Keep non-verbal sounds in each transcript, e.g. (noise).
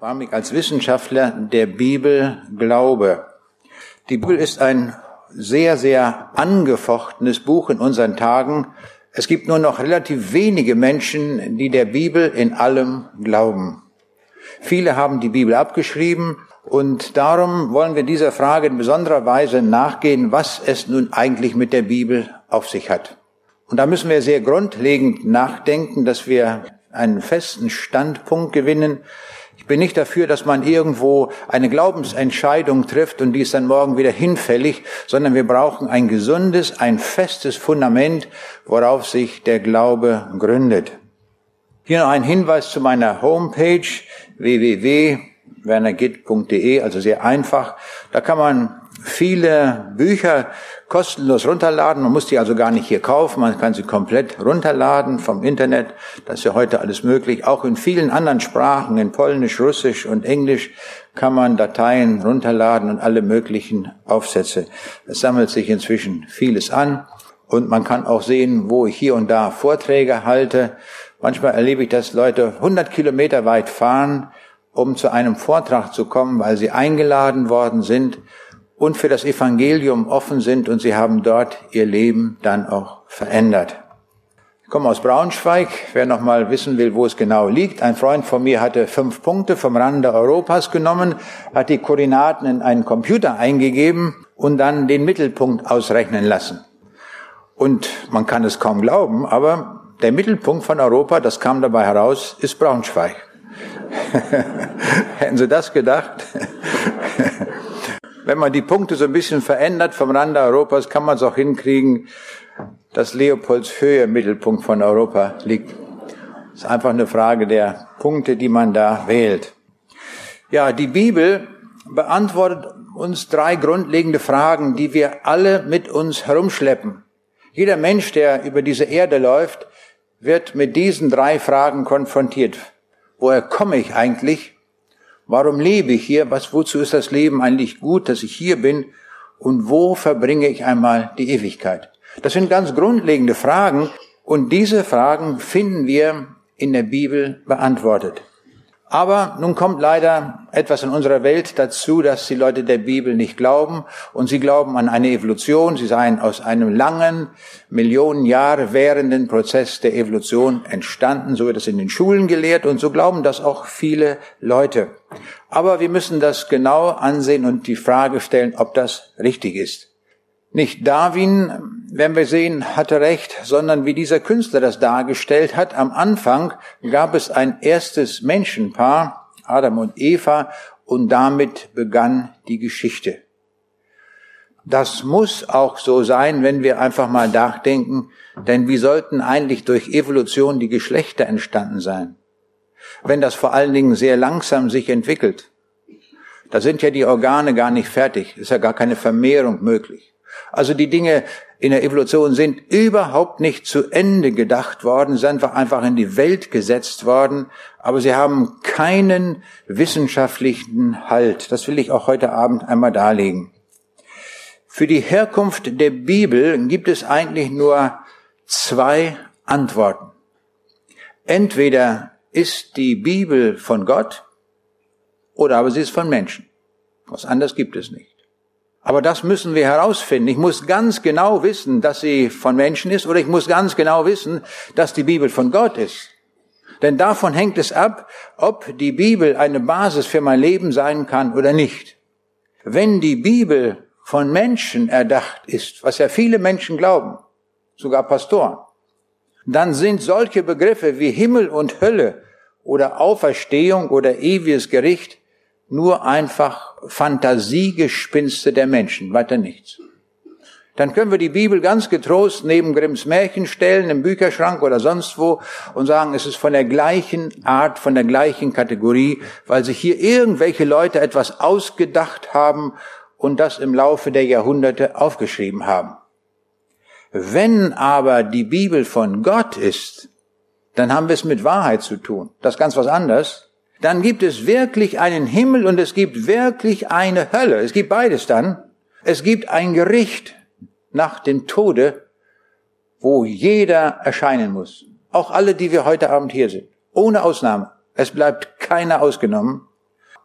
Warum ich als Wissenschaftler der Bibel glaube. Die Bibel ist ein sehr, sehr angefochtenes Buch in unseren Tagen. Es gibt nur noch relativ wenige Menschen, die der Bibel in allem glauben. Viele haben die Bibel abgeschrieben und darum wollen wir dieser Frage in besonderer Weise nachgehen, was es nun eigentlich mit der Bibel auf sich hat. Und da müssen wir sehr grundlegend nachdenken, dass wir einen festen Standpunkt gewinnen, bin nicht dafür, dass man irgendwo eine Glaubensentscheidung trifft und die ist dann morgen wieder hinfällig, sondern wir brauchen ein gesundes, ein festes Fundament, worauf sich der Glaube gründet. Hier noch ein Hinweis zu meiner Homepage www.wernergitt.de, also sehr einfach. Da kann man viele Bücher kostenlos runterladen. Man muss die also gar nicht hier kaufen. Man kann sie komplett runterladen vom Internet. Das ist ja heute alles möglich. Auch in vielen anderen Sprachen, in Polnisch, Russisch und Englisch, kann man Dateien runterladen und alle möglichen Aufsätze. Es sammelt sich inzwischen vieles an. Und man kann auch sehen, wo ich hier und da Vorträge halte. Manchmal erlebe ich, dass Leute 100 Kilometer weit fahren, um zu einem Vortrag zu kommen, weil sie eingeladen worden sind und für das Evangelium offen sind und sie haben dort ihr Leben dann auch verändert. Ich komme aus Braunschweig. Wer noch mal wissen will, wo es genau liegt. Ein Freund von mir hatte fünf Punkte vom Rande Europas genommen, hat die Koordinaten in einen Computer eingegeben und dann den Mittelpunkt ausrechnen lassen. Und man kann es kaum glauben, aber der Mittelpunkt von Europa, das kam dabei heraus, ist Braunschweig. (laughs) Hätten Sie das gedacht? (laughs) wenn man die Punkte so ein bisschen verändert vom Rande Europas, kann man es auch hinkriegen, dass Leopolds Höhe im Mittelpunkt von Europa liegt. Das ist einfach eine Frage der Punkte, die man da wählt. Ja, die Bibel beantwortet uns drei grundlegende Fragen, die wir alle mit uns herumschleppen. Jeder Mensch, der über diese Erde läuft, wird mit diesen drei Fragen konfrontiert. Woher komme ich eigentlich? Warum lebe ich hier? Was, wozu ist das Leben eigentlich gut, dass ich hier bin? Und wo verbringe ich einmal die Ewigkeit? Das sind ganz grundlegende Fragen und diese Fragen finden wir in der Bibel beantwortet. Aber nun kommt leider etwas in unserer Welt dazu, dass die Leute der Bibel nicht glauben und sie glauben an eine Evolution. Sie seien aus einem langen, Millionen Jahre währenden Prozess der Evolution entstanden. So wird es in den Schulen gelehrt und so glauben das auch viele Leute. Aber wir müssen das genau ansehen und die Frage stellen, ob das richtig ist. Nicht Darwin, wenn wir sehen, hatte recht, sondern wie dieser Künstler das dargestellt hat. Am Anfang gab es ein erstes Menschenpaar, Adam und Eva, und damit begann die Geschichte. Das muss auch so sein, wenn wir einfach mal nachdenken, denn wie sollten eigentlich durch Evolution die Geschlechter entstanden sein? Wenn das vor allen Dingen sehr langsam sich entwickelt. Da sind ja die Organe gar nicht fertig, ist ja gar keine Vermehrung möglich. Also die Dinge in der Evolution sind überhaupt nicht zu Ende gedacht worden, sind einfach in die Welt gesetzt worden, aber sie haben keinen wissenschaftlichen Halt. Das will ich auch heute Abend einmal darlegen. Für die Herkunft der Bibel gibt es eigentlich nur zwei Antworten. Entweder ist die Bibel von Gott oder aber sie ist von Menschen. Was anderes gibt es nicht. Aber das müssen wir herausfinden. Ich muss ganz genau wissen, dass sie von Menschen ist oder ich muss ganz genau wissen, dass die Bibel von Gott ist. Denn davon hängt es ab, ob die Bibel eine Basis für mein Leben sein kann oder nicht. Wenn die Bibel von Menschen erdacht ist, was ja viele Menschen glauben, sogar Pastoren, dann sind solche Begriffe wie Himmel und Hölle oder Auferstehung oder ewiges Gericht nur einfach Fantasiegespinste der Menschen, weiter nichts. Dann können wir die Bibel ganz getrost neben Grimms Märchen stellen, im Bücherschrank oder sonst wo und sagen, es ist von der gleichen Art, von der gleichen Kategorie, weil sich hier irgendwelche Leute etwas ausgedacht haben und das im Laufe der Jahrhunderte aufgeschrieben haben. Wenn aber die Bibel von Gott ist, dann haben wir es mit Wahrheit zu tun. Das ist ganz was anderes dann gibt es wirklich einen Himmel und es gibt wirklich eine Hölle. Es gibt beides dann. Es gibt ein Gericht nach dem Tode, wo jeder erscheinen muss. Auch alle, die wir heute Abend hier sind. Ohne Ausnahme. Es bleibt keiner ausgenommen.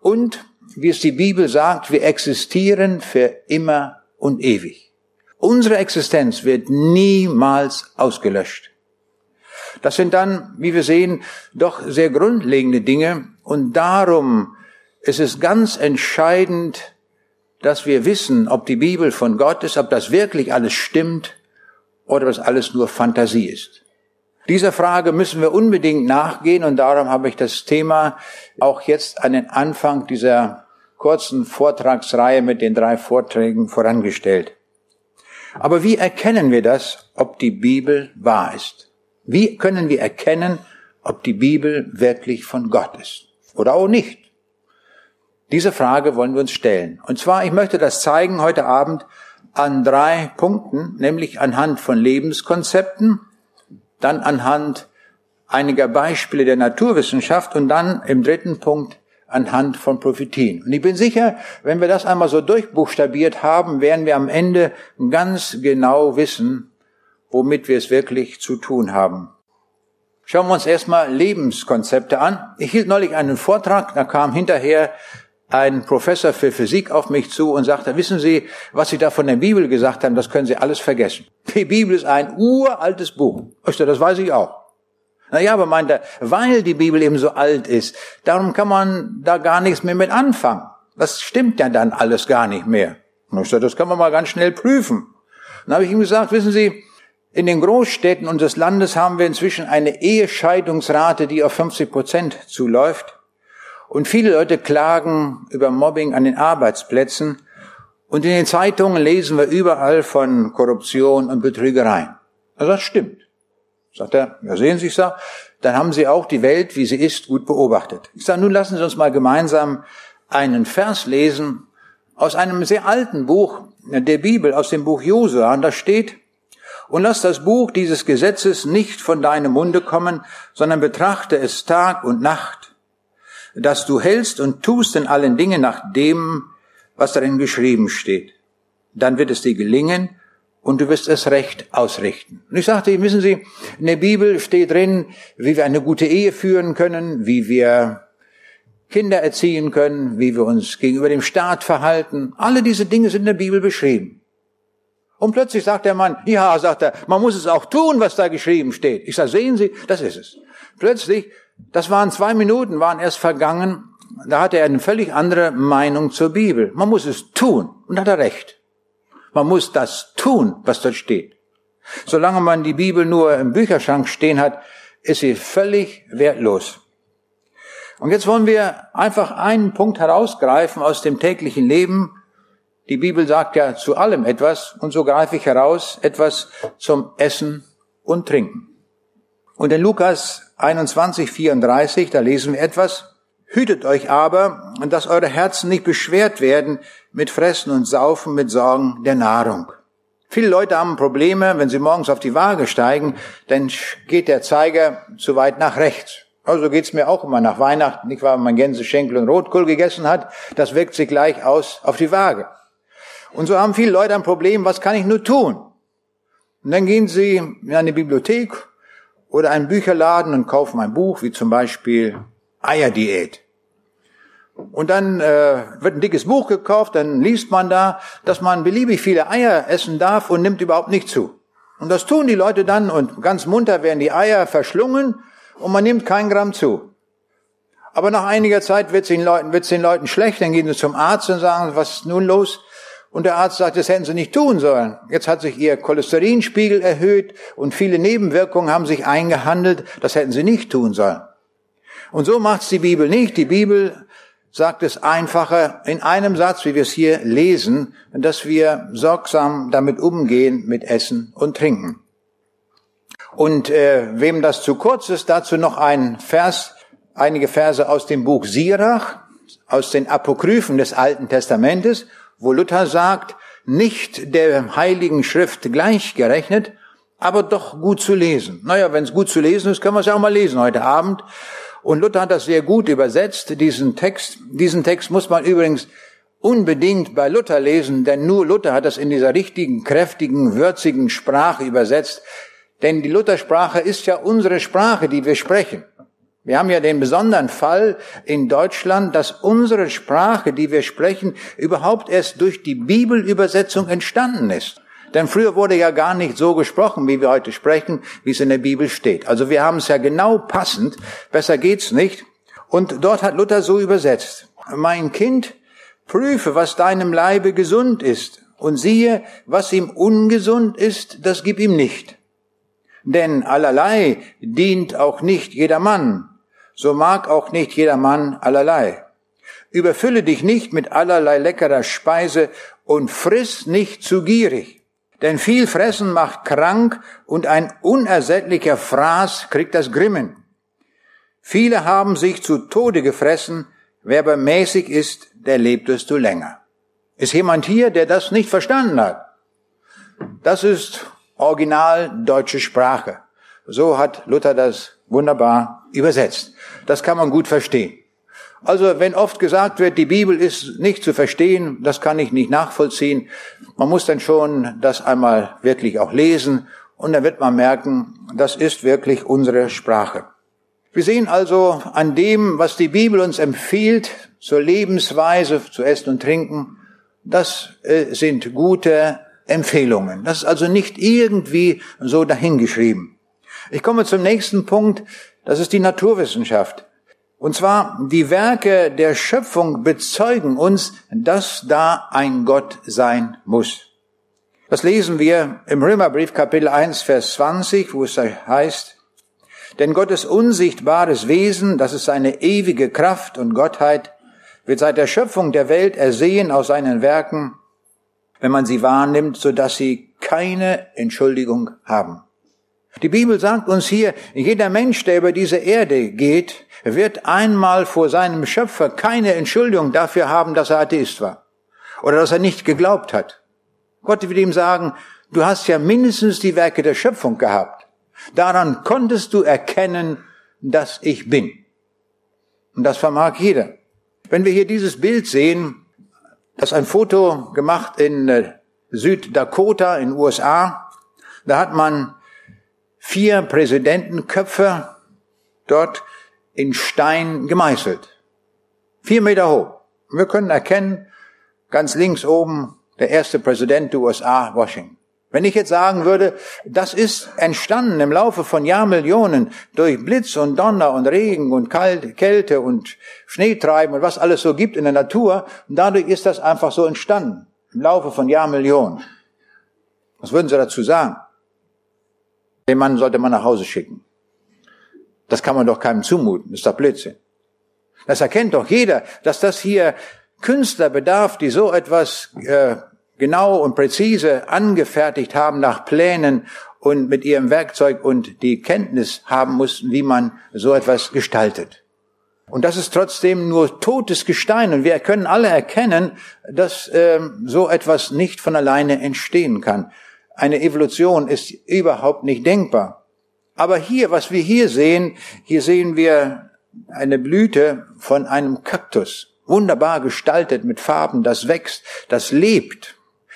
Und, wie es die Bibel sagt, wir existieren für immer und ewig. Unsere Existenz wird niemals ausgelöscht. Das sind dann, wie wir sehen, doch sehr grundlegende Dinge und darum ist es ganz entscheidend, dass wir wissen, ob die Bibel von Gott ist, ob das wirklich alles stimmt oder ob es alles nur Fantasie ist. Dieser Frage müssen wir unbedingt nachgehen und darum habe ich das Thema auch jetzt an den Anfang dieser kurzen Vortragsreihe mit den drei Vorträgen vorangestellt. Aber wie erkennen wir das, ob die Bibel wahr ist? Wie können wir erkennen, ob die Bibel wirklich von Gott ist oder auch nicht? Diese Frage wollen wir uns stellen. Und zwar, ich möchte das zeigen heute Abend an drei Punkten, nämlich anhand von Lebenskonzepten, dann anhand einiger Beispiele der Naturwissenschaft und dann im dritten Punkt anhand von Prophetien. Und ich bin sicher, wenn wir das einmal so durchbuchstabiert haben, werden wir am Ende ganz genau wissen, womit wir es wirklich zu tun haben. Schauen wir uns erstmal Lebenskonzepte an. Ich hielt neulich einen Vortrag, da kam hinterher ein Professor für Physik auf mich zu und sagte, wissen Sie, was Sie da von der Bibel gesagt haben, das können Sie alles vergessen. Die Bibel ist ein uraltes Buch. Ich dachte, das weiß ich auch. Naja, aber meint er, weil die Bibel eben so alt ist, darum kann man da gar nichts mehr mit anfangen. Das stimmt ja dann alles gar nicht mehr. Ich dachte, das kann man mal ganz schnell prüfen. Dann habe ich ihm gesagt, wissen Sie, in den Großstädten unseres Landes haben wir inzwischen eine Ehescheidungsrate, die auf 50 Prozent zuläuft. Und viele Leute klagen über Mobbing an den Arbeitsplätzen. Und in den Zeitungen lesen wir überall von Korruption und Betrügereien. Also das stimmt. Sagt er, ja sehen Sie, ich sag, dann haben Sie auch die Welt, wie sie ist, gut beobachtet. Ich sage, nun lassen Sie uns mal gemeinsam einen Vers lesen aus einem sehr alten Buch der Bibel, aus dem Buch Josua. Und da steht, und lass das Buch dieses Gesetzes nicht von deinem Munde kommen, sondern betrachte es Tag und Nacht, dass du hältst und tust in allen Dingen nach dem, was darin geschrieben steht. Dann wird es dir gelingen und du wirst es recht ausrichten. Und ich sagte, wissen Sie, in der Bibel steht drin, wie wir eine gute Ehe führen können, wie wir Kinder erziehen können, wie wir uns gegenüber dem Staat verhalten. Alle diese Dinge sind in der Bibel beschrieben. Und plötzlich sagt der Mann, ja, sagt er, man muss es auch tun, was da geschrieben steht. Ich sage, sehen Sie, das ist es. Plötzlich das waren zwei Minuten, waren erst vergangen. Da hatte er eine völlig andere Meinung zur Bibel. Man muss es tun. Und hat er recht. Man muss das tun, was dort steht. Solange man die Bibel nur im Bücherschrank stehen hat, ist sie völlig wertlos. Und jetzt wollen wir einfach einen Punkt herausgreifen aus dem täglichen Leben. Die Bibel sagt ja zu allem etwas und so greife ich heraus etwas zum Essen und Trinken. Und in Lukas 21, 34, da lesen wir etwas. Hütet euch aber, dass eure Herzen nicht beschwert werden mit Fressen und Saufen, mit Sorgen der Nahrung. Viele Leute haben Probleme, wenn sie morgens auf die Waage steigen, dann geht der Zeiger zu weit nach rechts. Also geht's mir auch immer nach Weihnachten, nicht wahr, wenn man Gänse, Schenkel und Rotkohl gegessen hat, das wirkt sich gleich aus auf die Waage. Und so haben viele Leute ein Problem, was kann ich nur tun? Und dann gehen sie in eine Bibliothek oder einen Bücherladen und kaufen ein Buch, wie zum Beispiel Eierdiät. Und dann äh, wird ein dickes Buch gekauft, dann liest man da, dass man beliebig viele Eier essen darf und nimmt überhaupt nicht zu. Und das tun die Leute dann und ganz munter werden die Eier verschlungen und man nimmt kein Gramm zu. Aber nach einiger Zeit wird es den Leuten, wird's den Leuten schlecht, dann gehen sie zum Arzt und sagen, was ist nun los? Und der Arzt sagt, das hätten sie nicht tun sollen. Jetzt hat sich ihr Cholesterinspiegel erhöht und viele Nebenwirkungen haben sich eingehandelt. Das hätten sie nicht tun sollen. Und so macht's die Bibel nicht. Die Bibel sagt es einfacher in einem Satz, wie wir es hier lesen, dass wir sorgsam damit umgehen mit Essen und Trinken. Und äh, wem das zu kurz ist, dazu noch ein Vers, einige Verse aus dem Buch Sirach, aus den Apokryphen des Alten Testamentes wo Luther sagt, nicht der Heiligen Schrift gleichgerechnet, aber doch gut zu lesen. Naja, wenn es gut zu lesen ist, können wir es ja auch mal lesen heute Abend. Und Luther hat das sehr gut übersetzt, diesen Text. Diesen Text muss man übrigens unbedingt bei Luther lesen, denn nur Luther hat das in dieser richtigen, kräftigen, würzigen Sprache übersetzt. Denn die Luthersprache ist ja unsere Sprache, die wir sprechen. Wir haben ja den besonderen Fall in Deutschland, dass unsere Sprache, die wir sprechen, überhaupt erst durch die Bibelübersetzung entstanden ist. Denn früher wurde ja gar nicht so gesprochen, wie wir heute sprechen, wie es in der Bibel steht. Also wir haben es ja genau passend, besser geht's nicht. Und dort hat Luther so übersetzt. Mein Kind, prüfe, was deinem Leibe gesund ist, und siehe, was ihm ungesund ist, das gib ihm nicht. Denn allerlei dient auch nicht jedermann, so mag auch nicht jedermann allerlei. Überfülle dich nicht mit allerlei leckerer Speise und friss nicht zu gierig. Denn viel Fressen macht krank und ein unersättlicher Fraß kriegt das Grimmen. Viele haben sich zu Tode gefressen, wer aber mäßig ist, der lebt desto länger. Ist jemand hier, der das nicht verstanden hat? Das ist original deutsche Sprache. So hat Luther das wunderbar übersetzt. Das kann man gut verstehen. Also wenn oft gesagt wird, die Bibel ist nicht zu verstehen, das kann ich nicht nachvollziehen. Man muss dann schon das einmal wirklich auch lesen und dann wird man merken, das ist wirklich unsere Sprache. Wir sehen also an dem, was die Bibel uns empfiehlt, zur Lebensweise, zu essen und trinken, das äh, sind gute Empfehlungen. Das ist also nicht irgendwie so dahingeschrieben. Ich komme zum nächsten Punkt, das ist die Naturwissenschaft. Und zwar, die Werke der Schöpfung bezeugen uns, dass da ein Gott sein muss. Das lesen wir im Römerbrief Kapitel 1, Vers 20, wo es heißt, denn Gottes unsichtbares Wesen, das ist seine ewige Kraft und Gottheit, wird seit der Schöpfung der Welt ersehen aus seinen Werken, wenn man sie wahrnimmt, so dass sie keine Entschuldigung haben. Die Bibel sagt uns hier, jeder Mensch, der über diese Erde geht, wird einmal vor seinem Schöpfer keine Entschuldigung dafür haben, dass er Atheist war oder dass er nicht geglaubt hat. Gott wird ihm sagen, du hast ja mindestens die Werke der Schöpfung gehabt. Daran konntest du erkennen, dass ich bin. Und das vermag jeder. Wenn wir hier dieses Bild sehen, das ist ein Foto gemacht in äh, Süddakota in USA, da hat man vier Präsidentenköpfe dort in Stein gemeißelt. Vier Meter hoch. Wir können erkennen, ganz links oben der erste Präsident der USA, Washington. Wenn ich jetzt sagen würde, das ist entstanden im Laufe von Jahrmillionen durch Blitz und Donner und Regen und Kälte und Schneetreiben und was alles so gibt in der Natur, und dadurch ist das einfach so entstanden. Im Laufe von Jahrmillionen. Was würden Sie dazu sagen? Den Mann sollte man nach Hause schicken. Das kann man doch keinem zumuten. Das ist doch Blödsinn. Das erkennt doch jeder, dass das hier Künstler bedarf, die so etwas äh, genau und präzise angefertigt haben nach Plänen und mit ihrem Werkzeug und die Kenntnis haben mussten, wie man so etwas gestaltet. Und das ist trotzdem nur totes Gestein. Und wir können alle erkennen, dass ähm, so etwas nicht von alleine entstehen kann. Eine Evolution ist überhaupt nicht denkbar. Aber hier, was wir hier sehen, hier sehen wir eine Blüte von einem Kaktus. Wunderbar gestaltet mit Farben, das wächst, das lebt.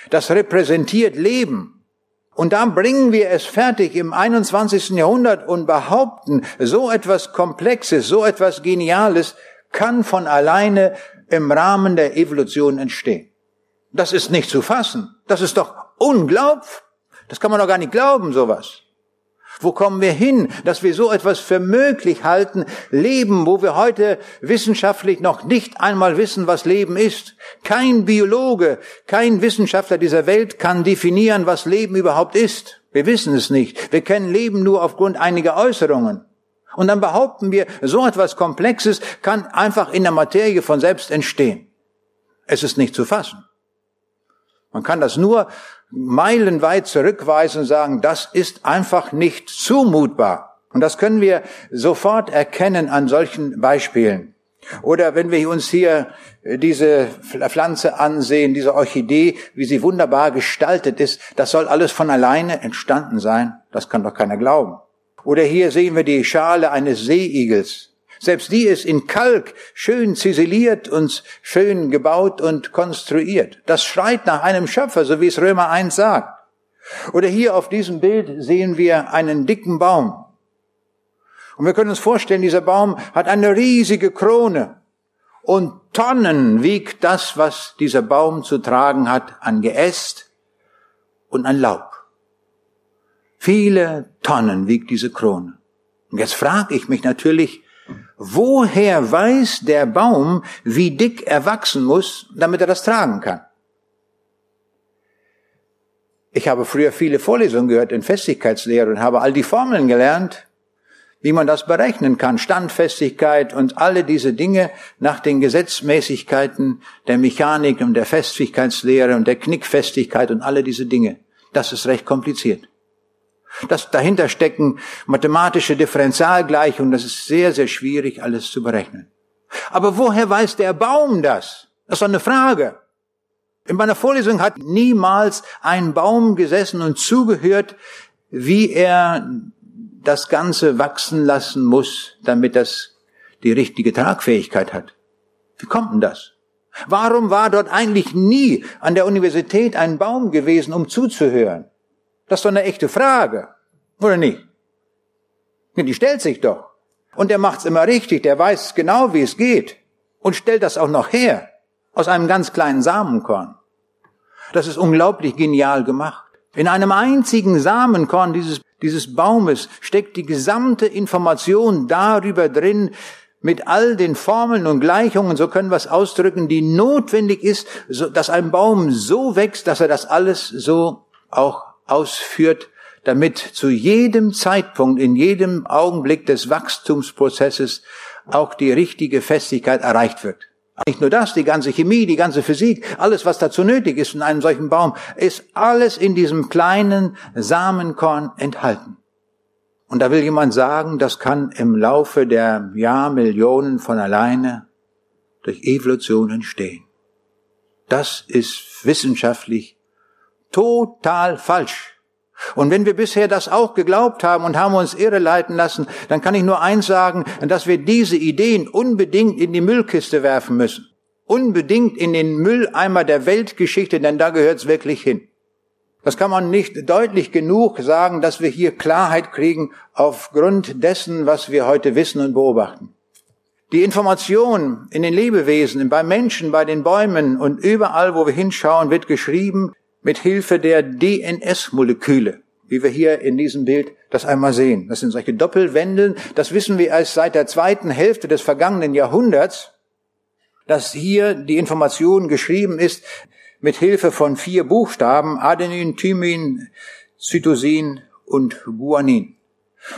Das repräsentiert Leben. Und dann bringen wir es fertig im 21. Jahrhundert und behaupten, so etwas Komplexes, so etwas Geniales kann von alleine im Rahmen der Evolution entstehen. Das ist nicht zu fassen. Das ist doch unglaublich. Das kann man doch gar nicht glauben, sowas. Wo kommen wir hin, dass wir so etwas für möglich halten, Leben, wo wir heute wissenschaftlich noch nicht einmal wissen, was Leben ist? Kein Biologe, kein Wissenschaftler dieser Welt kann definieren, was Leben überhaupt ist. Wir wissen es nicht. Wir kennen Leben nur aufgrund einiger Äußerungen. Und dann behaupten wir, so etwas Komplexes kann einfach in der Materie von selbst entstehen. Es ist nicht zu fassen. Man kann das nur meilenweit zurückweisen und sagen, das ist einfach nicht zumutbar. Und das können wir sofort erkennen an solchen Beispielen. Oder wenn wir uns hier äh, diese Pflanze ansehen, diese Orchidee, wie sie wunderbar gestaltet ist, das soll alles von alleine entstanden sein. Das kann doch keiner glauben. Oder hier sehen wir die Schale eines Seeigels. Selbst die ist in Kalk schön ziseliert und schön gebaut und konstruiert. Das schreit nach einem Schöpfer, so wie es Römer 1 sagt. Oder hier auf diesem Bild sehen wir einen dicken Baum. Und wir können uns vorstellen, dieser Baum hat eine riesige Krone. Und Tonnen wiegt das, was dieser Baum zu tragen hat, an Geäst und an Laub. Viele Tonnen wiegt diese Krone. Und jetzt frage ich mich natürlich, woher weiß der Baum, wie dick er wachsen muss, damit er das tragen kann? Ich habe früher viele Vorlesungen gehört in Festigkeitslehre und habe all die Formeln gelernt, wie man das berechnen kann, Standfestigkeit und alle diese Dinge nach den Gesetzmäßigkeiten der Mechanik und der Festigkeitslehre und der Knickfestigkeit und alle diese Dinge. Das ist recht kompliziert. Das dahinter stecken mathematische Differentialgleichungen, das ist sehr, sehr schwierig, alles zu berechnen. Aber woher weiß der Baum das? Das ist eine Frage. In meiner Vorlesung hat niemals ein Baum gesessen und zugehört, wie er das Ganze wachsen lassen muss, damit das die richtige Tragfähigkeit hat. Wie kommt denn das? Warum war dort eigentlich nie an der Universität ein Baum gewesen, um zuzuhören? Das ist doch eine echte Frage, oder nicht? Die stellt sich doch. Und der macht's immer richtig, der weiß genau, wie es geht und stellt das auch noch her aus einem ganz kleinen Samenkorn. Das ist unglaublich genial gemacht. In einem einzigen Samenkorn dieses, dieses Baumes steckt die gesamte Information darüber drin, mit all den Formeln und Gleichungen, so können wir es ausdrücken, die notwendig ist, so, dass ein Baum so wächst, dass er das alles so auch ausführt, damit zu jedem Zeitpunkt, in jedem Augenblick des Wachstumsprozesses auch die richtige Festigkeit erreicht wird. Nicht nur das, die ganze Chemie, die ganze Physik, alles, was dazu nötig ist in einem solchen Baum, ist alles in diesem kleinen Samenkorn enthalten. Und da will jemand sagen, das kann im Laufe der Jahrmillionen von alleine durch Evolution entstehen. Das ist wissenschaftlich total falsch. Und wenn wir bisher das auch geglaubt haben und haben uns irreleiten lassen, dann kann ich nur eins sagen, dass wir diese Ideen unbedingt in die Müllkiste werfen müssen. Unbedingt in den Mülleimer der Weltgeschichte, denn da gehört's wirklich hin. Das kann man nicht deutlich genug sagen, dass wir hier Klarheit kriegen aufgrund dessen, was wir heute wissen und beobachten. Die Information in den Lebewesen, bei Menschen, bei den Bäumen und überall, wo wir hinschauen, wird geschrieben mit Hilfe der DNS-Moleküle, wie wir hier in diesem Bild das einmal sehen. Das sind solche Doppelwändeln. Das wissen wir erst seit der zweiten Hälfte des vergangenen Jahrhunderts, dass hier die Information geschrieben ist mit Hilfe von vier Buchstaben, Adenin, Thymin, Cytosin und Guanin.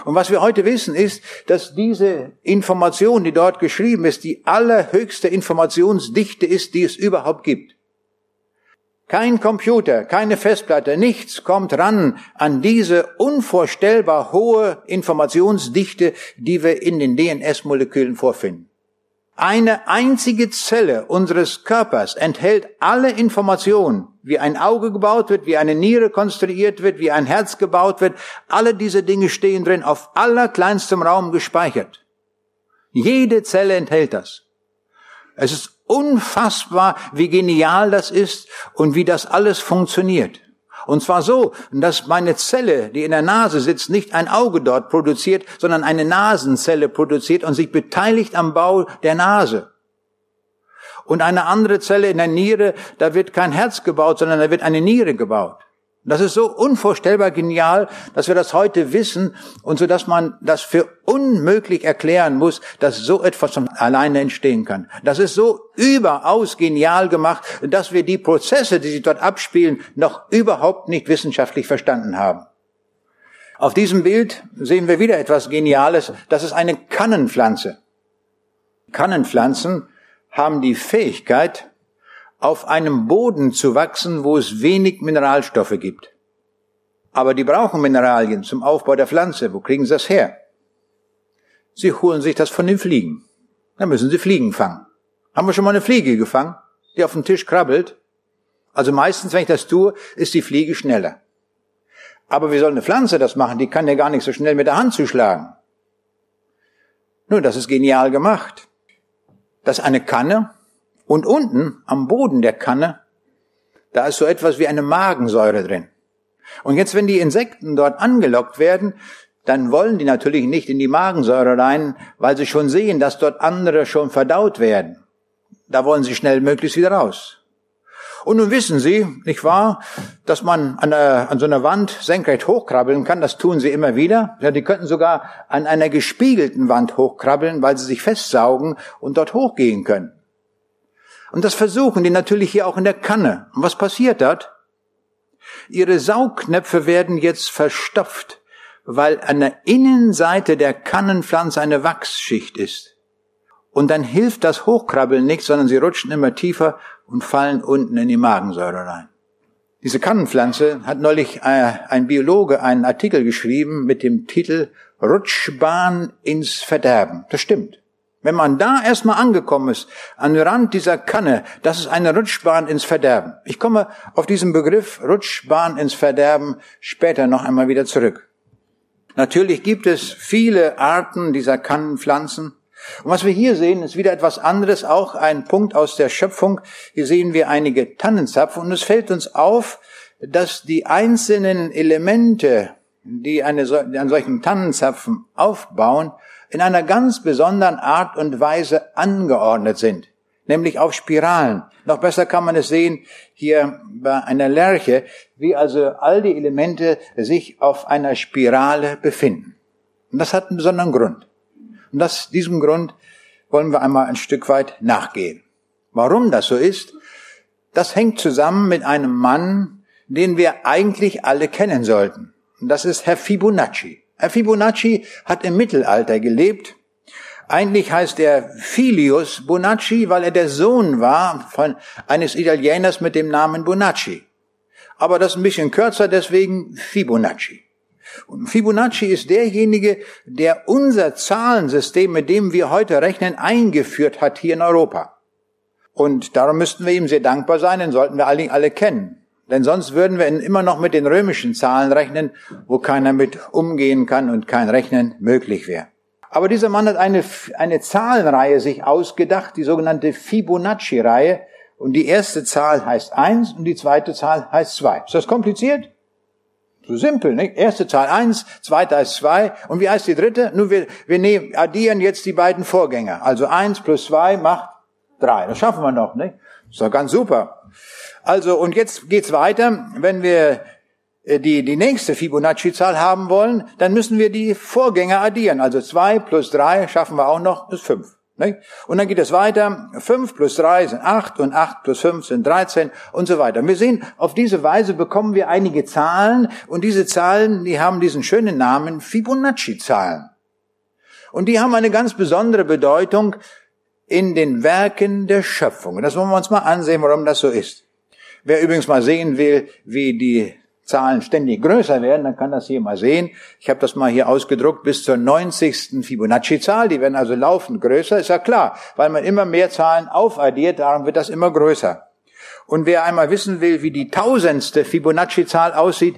Und was wir heute wissen ist, dass diese Information, die dort geschrieben ist, die allerhöchste Informationsdichte ist, die es überhaupt gibt. Kein Computer, keine Festplatte, nichts kommt ran an diese unvorstellbar hohe Informationsdichte, die wir in den DNS-Molekülen vorfinden. Eine einzige Zelle unseres Körpers enthält alle Informationen, wie ein Auge gebaut wird, wie eine Niere konstruiert wird, wie ein Herz gebaut wird. Alle diese Dinge stehen drin, auf allerkleinstem Raum gespeichert. Jede Zelle enthält das. Es ist unfassbar, wie genial das ist und wie das alles funktioniert. Und zwar so, dass meine Zelle, die in der Nase sitzt, nicht ein Auge dort produziert, sondern eine Nasenzelle produziert und sich beteiligt am Bau der Nase. Und eine andere Zelle in der Niere, da wird kein Herz gebaut, sondern da wird eine Niere gebaut. Das ist so unvorstellbar genial, dass wir das heute wissen und so, dass man das für unmöglich erklären muss, dass so etwas von alleine entstehen kann. Das ist so überaus genial gemacht, dass wir die Prozesse, die sich dort abspielen, noch überhaupt nicht wissenschaftlich verstanden haben. Auf diesem Bild sehen wir wieder etwas Geniales. Das ist eine Kannenpflanze. Kannenpflanzen haben die Fähigkeit, auf einem Boden zu wachsen, wo es wenig Mineralstoffe gibt. Aber die brauchen Mineralien zum Aufbau der Pflanze. Wo kriegen sie das her? Sie holen sich das von den Fliegen. Dann müssen sie Fliegen fangen. Haben wir schon mal eine Fliege gefangen, die auf dem Tisch krabbelt? Also meistens, wenn ich das tue, ist die Fliege schneller. Aber wie soll eine Pflanze das machen? Die kann ja gar nicht so schnell mit der Hand zuschlagen. Nun, das ist genial gemacht. Das ist eine Kanne, und unten am Boden der Kanne, da ist so etwas wie eine Magensäure drin. Und jetzt, wenn die Insekten dort angelockt werden, dann wollen die natürlich nicht in die Magensäure rein, weil sie schon sehen, dass dort andere schon verdaut werden. Da wollen sie schnell möglichst wieder raus. Und nun wissen Sie, nicht wahr, dass man an, einer, an so einer Wand senkrecht hochkrabbeln kann. Das tun Sie immer wieder. Ja, die könnten sogar an einer gespiegelten Wand hochkrabbeln, weil sie sich festsaugen und dort hochgehen können. Und das versuchen die natürlich hier auch in der Kanne. Und was passiert dort? Ihre Saugnäpfe werden jetzt verstopft, weil an der Innenseite der Kannenpflanze eine Wachsschicht ist. Und dann hilft das Hochkrabbeln nicht, sondern sie rutschen immer tiefer und fallen unten in die Magensäure rein. Diese Kannenpflanze hat neulich äh, ein Biologe einen Artikel geschrieben mit dem Titel Rutschbahn ins Verderben. Das stimmt. Wenn man da erstmal angekommen ist, an den Rand dieser Kanne, das ist eine Rutschbahn ins Verderben. Ich komme auf diesen Begriff Rutschbahn ins Verderben später noch einmal wieder zurück. Natürlich gibt es viele Arten dieser Kannenpflanzen. Und was wir hier sehen, ist wieder etwas anderes, auch ein Punkt aus der Schöpfung. Hier sehen wir einige Tannenzapfen und es fällt uns auf, dass die einzelnen Elemente, die eine, an solchen Tannenzapfen aufbauen, in einer ganz besonderen Art und Weise angeordnet sind, nämlich auf Spiralen. Noch besser kann man es sehen hier bei einer Lerche, wie also all die Elemente sich auf einer Spirale befinden. Und das hat einen besonderen Grund. Und aus diesem Grund wollen wir einmal ein Stück weit nachgehen. Warum das so ist, das hängt zusammen mit einem Mann, den wir eigentlich alle kennen sollten. Und das ist Herr Fibonacci. Fibonacci hat im Mittelalter gelebt. Eigentlich heißt er Filius Bonacci, weil er der Sohn war von eines Italieners mit dem Namen Bonacci. Aber das ist ein bisschen kürzer, deswegen Fibonacci. Und Fibonacci ist derjenige, der unser Zahlensystem, mit dem wir heute rechnen, eingeführt hat hier in Europa. Und darum müssten wir ihm sehr dankbar sein, den sollten wir alle, alle kennen. Denn sonst würden wir immer noch mit den römischen Zahlen rechnen, wo keiner mit umgehen kann und kein Rechnen möglich wäre. Aber dieser Mann hat eine, eine Zahlenreihe sich ausgedacht, die sogenannte Fibonacci-Reihe. Und die erste Zahl heißt eins und die zweite Zahl heißt zwei. Ist das kompliziert? So simpel, nicht? Erste Zahl eins, zweite heißt zwei. Und wie heißt die dritte? Nun, wir, wir nehmen, addieren jetzt die beiden Vorgänger. Also eins plus zwei macht drei. Das schaffen wir noch, nicht? Ist doch ganz super. Also, und jetzt geht's weiter. Wenn wir äh, die, die nächste Fibonacci-Zahl haben wollen, dann müssen wir die Vorgänger addieren. Also zwei plus drei schaffen wir auch noch, ist fünf. Und dann geht es weiter. 5 plus 3 sind 8 und 8 plus 5 sind 13 und so weiter. wir sehen, auf diese Weise bekommen wir einige Zahlen und diese Zahlen, die haben diesen schönen Namen Fibonacci-Zahlen. Und die haben eine ganz besondere Bedeutung in den Werken der Schöpfung. Und das wollen wir uns mal ansehen, warum das so ist. Wer übrigens mal sehen will, wie die Zahlen ständig größer werden, dann kann das hier mal sehen. Ich habe das mal hier ausgedruckt bis zur 90. Fibonacci-Zahl. Die werden also laufend größer, ist ja klar, weil man immer mehr Zahlen aufaddiert, darum wird das immer größer. Und wer einmal wissen will, wie die tausendste Fibonacci-Zahl aussieht,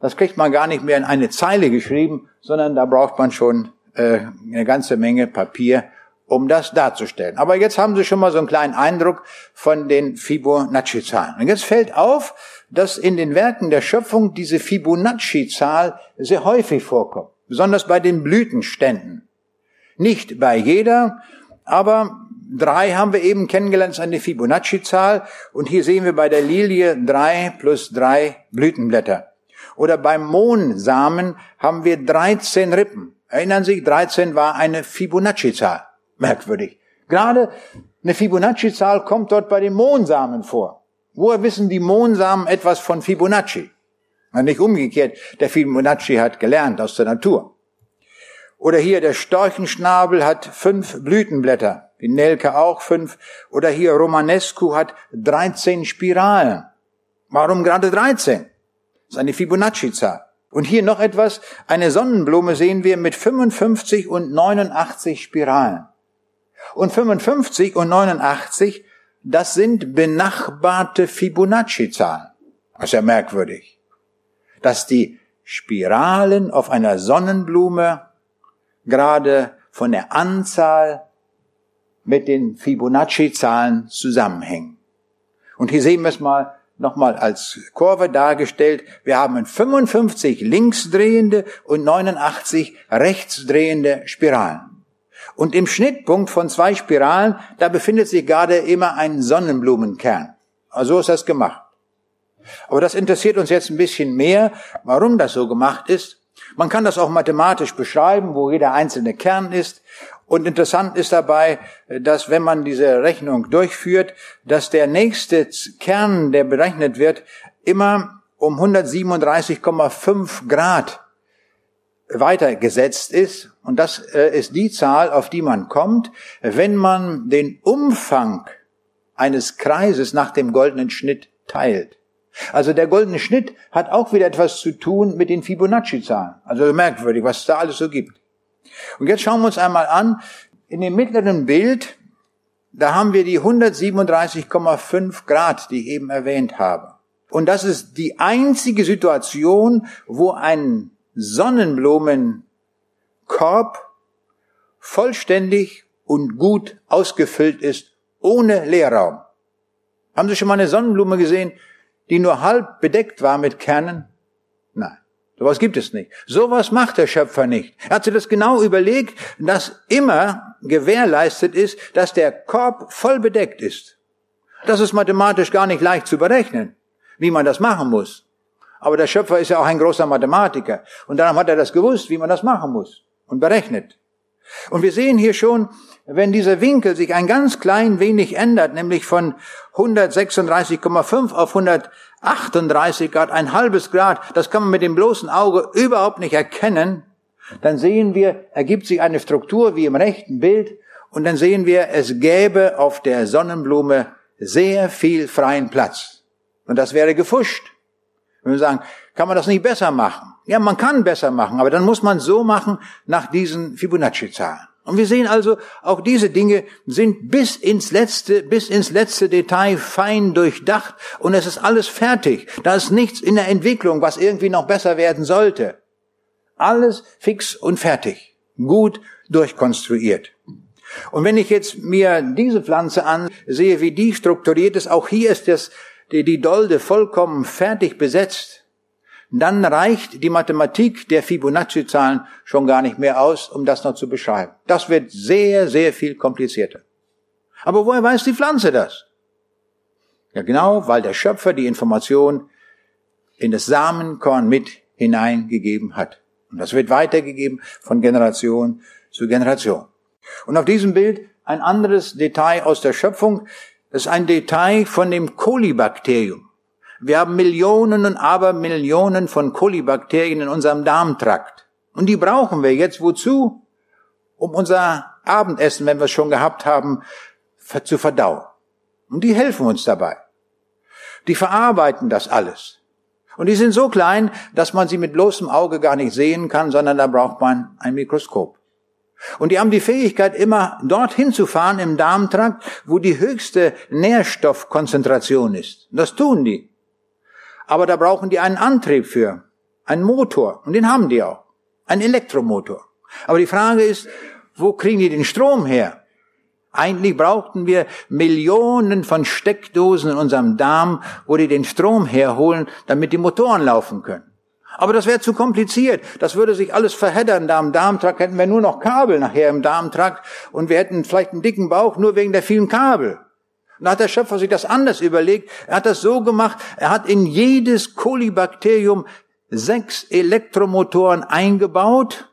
das kriegt man gar nicht mehr in eine Zeile geschrieben, sondern da braucht man schon äh, eine ganze Menge Papier, um das darzustellen. Aber jetzt haben Sie schon mal so einen kleinen Eindruck von den Fibonacci-Zahlen. Und jetzt fällt auf, dass in den Werken der Schöpfung diese Fibonacci-Zahl sehr häufig vorkommt, besonders bei den Blütenständen. Nicht bei jeder, aber drei haben wir eben kennengelernt, eine Fibonacci-Zahl. Und hier sehen wir bei der Lilie drei plus drei Blütenblätter. Oder beim Mohnsamen haben wir 13 Rippen. Erinnern Sie, 13 war eine Fibonacci-Zahl. Merkwürdig. Gerade eine Fibonacci-Zahl kommt dort bei den Mohnsamen vor. Woher wissen die Mohnsamen etwas von Fibonacci? nicht umgekehrt, der Fibonacci hat gelernt aus der Natur. Oder hier der Storchenschnabel hat fünf Blütenblätter, die Nelke auch fünf. Oder hier Romanescu hat 13 Spiralen. Warum gerade 13? Das ist eine Fibonacci-Zahl. Und hier noch etwas, eine Sonnenblume sehen wir mit 55 und 89 Spiralen. Und 55 und 89 das sind benachbarte Fibonacci-Zahlen. Das ist ja merkwürdig. Dass die Spiralen auf einer Sonnenblume gerade von der Anzahl mit den Fibonacci-Zahlen zusammenhängen. Und hier sehen wir es mal nochmal als Kurve dargestellt. Wir haben 55 linksdrehende und 89 rechtsdrehende Spiralen. Und im Schnittpunkt von zwei Spiralen, da befindet sich gerade immer ein Sonnenblumenkern. Also so ist das gemacht. Aber das interessiert uns jetzt ein bisschen mehr, warum das so gemacht ist. Man kann das auch mathematisch beschreiben, wo jeder einzelne Kern ist. Und interessant ist dabei, dass wenn man diese Rechnung durchführt, dass der nächste Kern, der berechnet wird, immer um 137,5 Grad weitergesetzt ist. Und das äh, ist die Zahl, auf die man kommt, wenn man den Umfang eines Kreises nach dem goldenen Schnitt teilt. Also der goldene Schnitt hat auch wieder etwas zu tun mit den Fibonacci-Zahlen. Also merkwürdig, was es da alles so gibt. Und jetzt schauen wir uns einmal an, in dem mittleren Bild, da haben wir die 137,5 Grad, die ich eben erwähnt habe. Und das ist die einzige Situation, wo ein Sonnenblumenkorb vollständig und gut ausgefüllt ist, ohne Leerraum. Haben Sie schon mal eine Sonnenblume gesehen, die nur halb bedeckt war mit Kernen? Nein. Sowas gibt es nicht. Sowas macht der Schöpfer nicht. Er hat sich das genau überlegt, dass immer gewährleistet ist, dass der Korb voll bedeckt ist. Das ist mathematisch gar nicht leicht zu berechnen, wie man das machen muss. Aber der Schöpfer ist ja auch ein großer Mathematiker. Und darum hat er das gewusst, wie man das machen muss und berechnet. Und wir sehen hier schon, wenn dieser Winkel sich ein ganz klein wenig ändert, nämlich von 136,5 auf 138 Grad, ein halbes Grad, das kann man mit dem bloßen Auge überhaupt nicht erkennen, dann sehen wir, ergibt sich eine Struktur wie im rechten Bild und dann sehen wir, es gäbe auf der Sonnenblume sehr viel freien Platz. Und das wäre gefuscht. Wenn wir sagen, kann man das nicht besser machen? Ja, man kann besser machen, aber dann muss man so machen nach diesen Fibonacci-Zahlen. Und wir sehen also, auch diese Dinge sind bis ins letzte, bis ins letzte Detail fein durchdacht und es ist alles fertig. Da ist nichts in der Entwicklung, was irgendwie noch besser werden sollte. Alles fix und fertig. Gut durchkonstruiert. Und wenn ich jetzt mir diese Pflanze ansehe, wie die strukturiert ist, auch hier ist das, die, die Dolde vollkommen fertig besetzt dann reicht die Mathematik der Fibonacci-Zahlen schon gar nicht mehr aus, um das noch zu beschreiben. Das wird sehr, sehr viel komplizierter. Aber woher weiß die Pflanze das? Ja, genau, weil der Schöpfer die Information in das Samenkorn mit hineingegeben hat. Und das wird weitergegeben von Generation zu Generation. Und auf diesem Bild ein anderes Detail aus der Schöpfung. Das ist ein Detail von dem Kolibakterium. Wir haben Millionen und Abermillionen von Kolibakterien in unserem Darmtrakt. Und die brauchen wir jetzt wozu? Um unser Abendessen, wenn wir es schon gehabt haben, zu verdauen. Und die helfen uns dabei. Die verarbeiten das alles. Und die sind so klein, dass man sie mit bloßem Auge gar nicht sehen kann, sondern da braucht man ein Mikroskop. Und die haben die Fähigkeit, immer dorthin zu fahren im Darmtrakt, wo die höchste Nährstoffkonzentration ist. Das tun die. Aber da brauchen die einen Antrieb für, einen Motor. Und den haben die auch. Ein Elektromotor. Aber die Frage ist, wo kriegen die den Strom her? Eigentlich brauchten wir Millionen von Steckdosen in unserem Darm, wo die den Strom herholen, damit die Motoren laufen können. Aber das wäre zu kompliziert. Das würde sich alles verheddern. Da im Darmtrakt hätten wir nur noch Kabel nachher im Darmtrakt und wir hätten vielleicht einen dicken Bauch nur wegen der vielen Kabel. Da hat der Schöpfer sich das anders überlegt. Er hat das so gemacht, er hat in jedes Kolibakterium sechs Elektromotoren eingebaut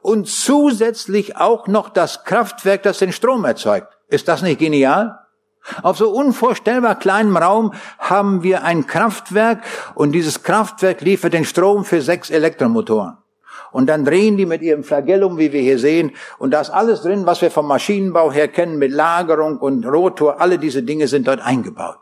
und zusätzlich auch noch das Kraftwerk, das den Strom erzeugt. Ist das nicht genial? Auf so unvorstellbar kleinem Raum haben wir ein Kraftwerk und dieses Kraftwerk liefert den Strom für sechs Elektromotoren. Und dann drehen die mit ihrem Flagellum, wie wir hier sehen. Und da ist alles drin, was wir vom Maschinenbau her kennen, mit Lagerung und Rotor. Alle diese Dinge sind dort eingebaut.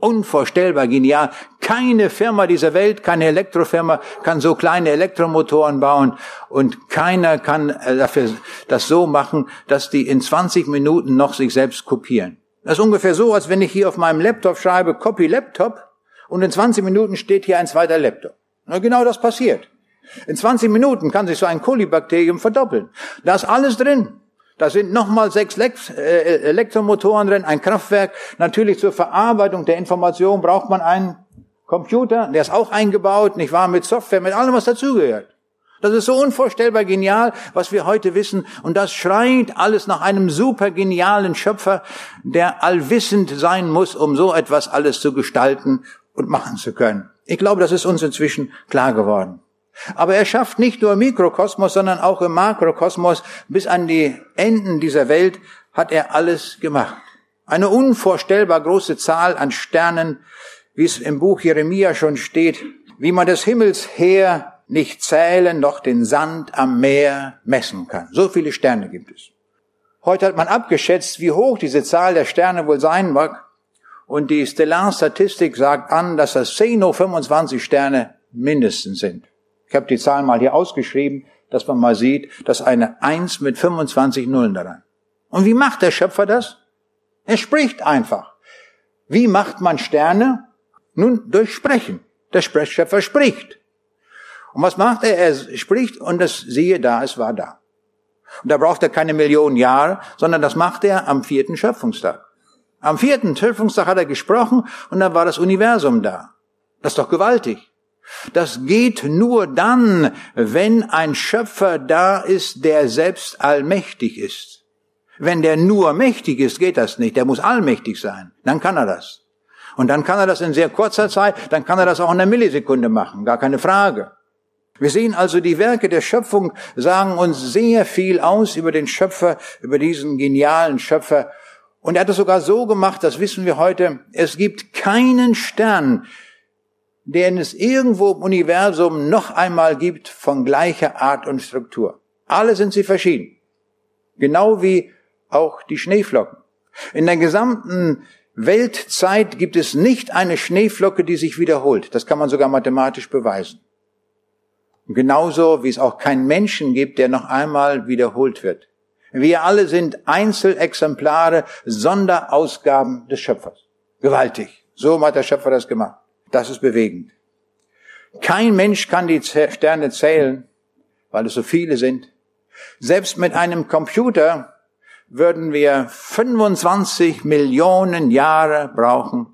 Unvorstellbar genial. Keine Firma dieser Welt, keine Elektrofirma kann so kleine Elektromotoren bauen und keiner kann äh, dafür das so machen, dass die in 20 Minuten noch sich selbst kopieren. Das ist ungefähr so, als wenn ich hier auf meinem Laptop schreibe Copy Laptop und in 20 Minuten steht hier ein zweiter Laptop. Und genau das passiert. In 20 Minuten kann sich so ein Kolibakterium verdoppeln. Da ist alles drin. Da sind nochmal sechs äh, Elektromotoren drin, ein Kraftwerk. Natürlich zur Verarbeitung der Information braucht man einen Computer, der ist auch eingebaut, nicht wahr, mit Software, mit allem, was dazugehört. Das ist so unvorstellbar genial, was wir heute wissen. Und das schreit alles nach einem super genialen Schöpfer, der allwissend sein muss, um so etwas alles zu gestalten und machen zu können. Ich glaube, das ist uns inzwischen klar geworden. Aber er schafft nicht nur Mikrokosmos, sondern auch im Makrokosmos bis an die Enden dieser Welt hat er alles gemacht. Eine unvorstellbar große Zahl an Sternen, wie es im Buch Jeremia schon steht, wie man des Himmels her nicht zählen, noch den Sand am Meer messen kann. So viele Sterne gibt es. Heute hat man abgeschätzt, wie hoch diese Zahl der Sterne wohl sein mag. Und die Stellarstatistik sagt an, dass das 10 hoch 25 Sterne mindestens sind. Ich habe die Zahlen mal hier ausgeschrieben, dass man mal sieht, dass eine 1 mit 25 Nullen daran. Und wie macht der Schöpfer das? Er spricht einfach. Wie macht man Sterne? Nun, durch Sprechen. Der Schöpfer spricht. Und was macht er? Er spricht und das siehe da, es war da. Und da braucht er keine Millionen Jahre, sondern das macht er am vierten Schöpfungstag. Am vierten Schöpfungstag hat er gesprochen und dann war das Universum da. Das ist doch gewaltig. Das geht nur dann, wenn ein Schöpfer da ist, der selbst allmächtig ist. Wenn der nur mächtig ist, geht das nicht. Der muss allmächtig sein. Dann kann er das. Und dann kann er das in sehr kurzer Zeit, dann kann er das auch in einer Millisekunde machen. Gar keine Frage. Wir sehen also, die Werke der Schöpfung sagen uns sehr viel aus über den Schöpfer, über diesen genialen Schöpfer. Und er hat es sogar so gemacht, das wissen wir heute, es gibt keinen Stern, den es irgendwo im Universum noch einmal gibt von gleicher Art und Struktur. Alle sind sie verschieden. Genau wie auch die Schneeflocken. In der gesamten Weltzeit gibt es nicht eine Schneeflocke, die sich wiederholt. Das kann man sogar mathematisch beweisen. Und genauso wie es auch keinen Menschen gibt, der noch einmal wiederholt wird. Wir alle sind Einzelexemplare, Sonderausgaben des Schöpfers. Gewaltig. So hat der Schöpfer das gemacht. Das ist bewegend. Kein Mensch kann die Sterne zählen, weil es so viele sind. Selbst mit einem Computer würden wir 25 Millionen Jahre brauchen,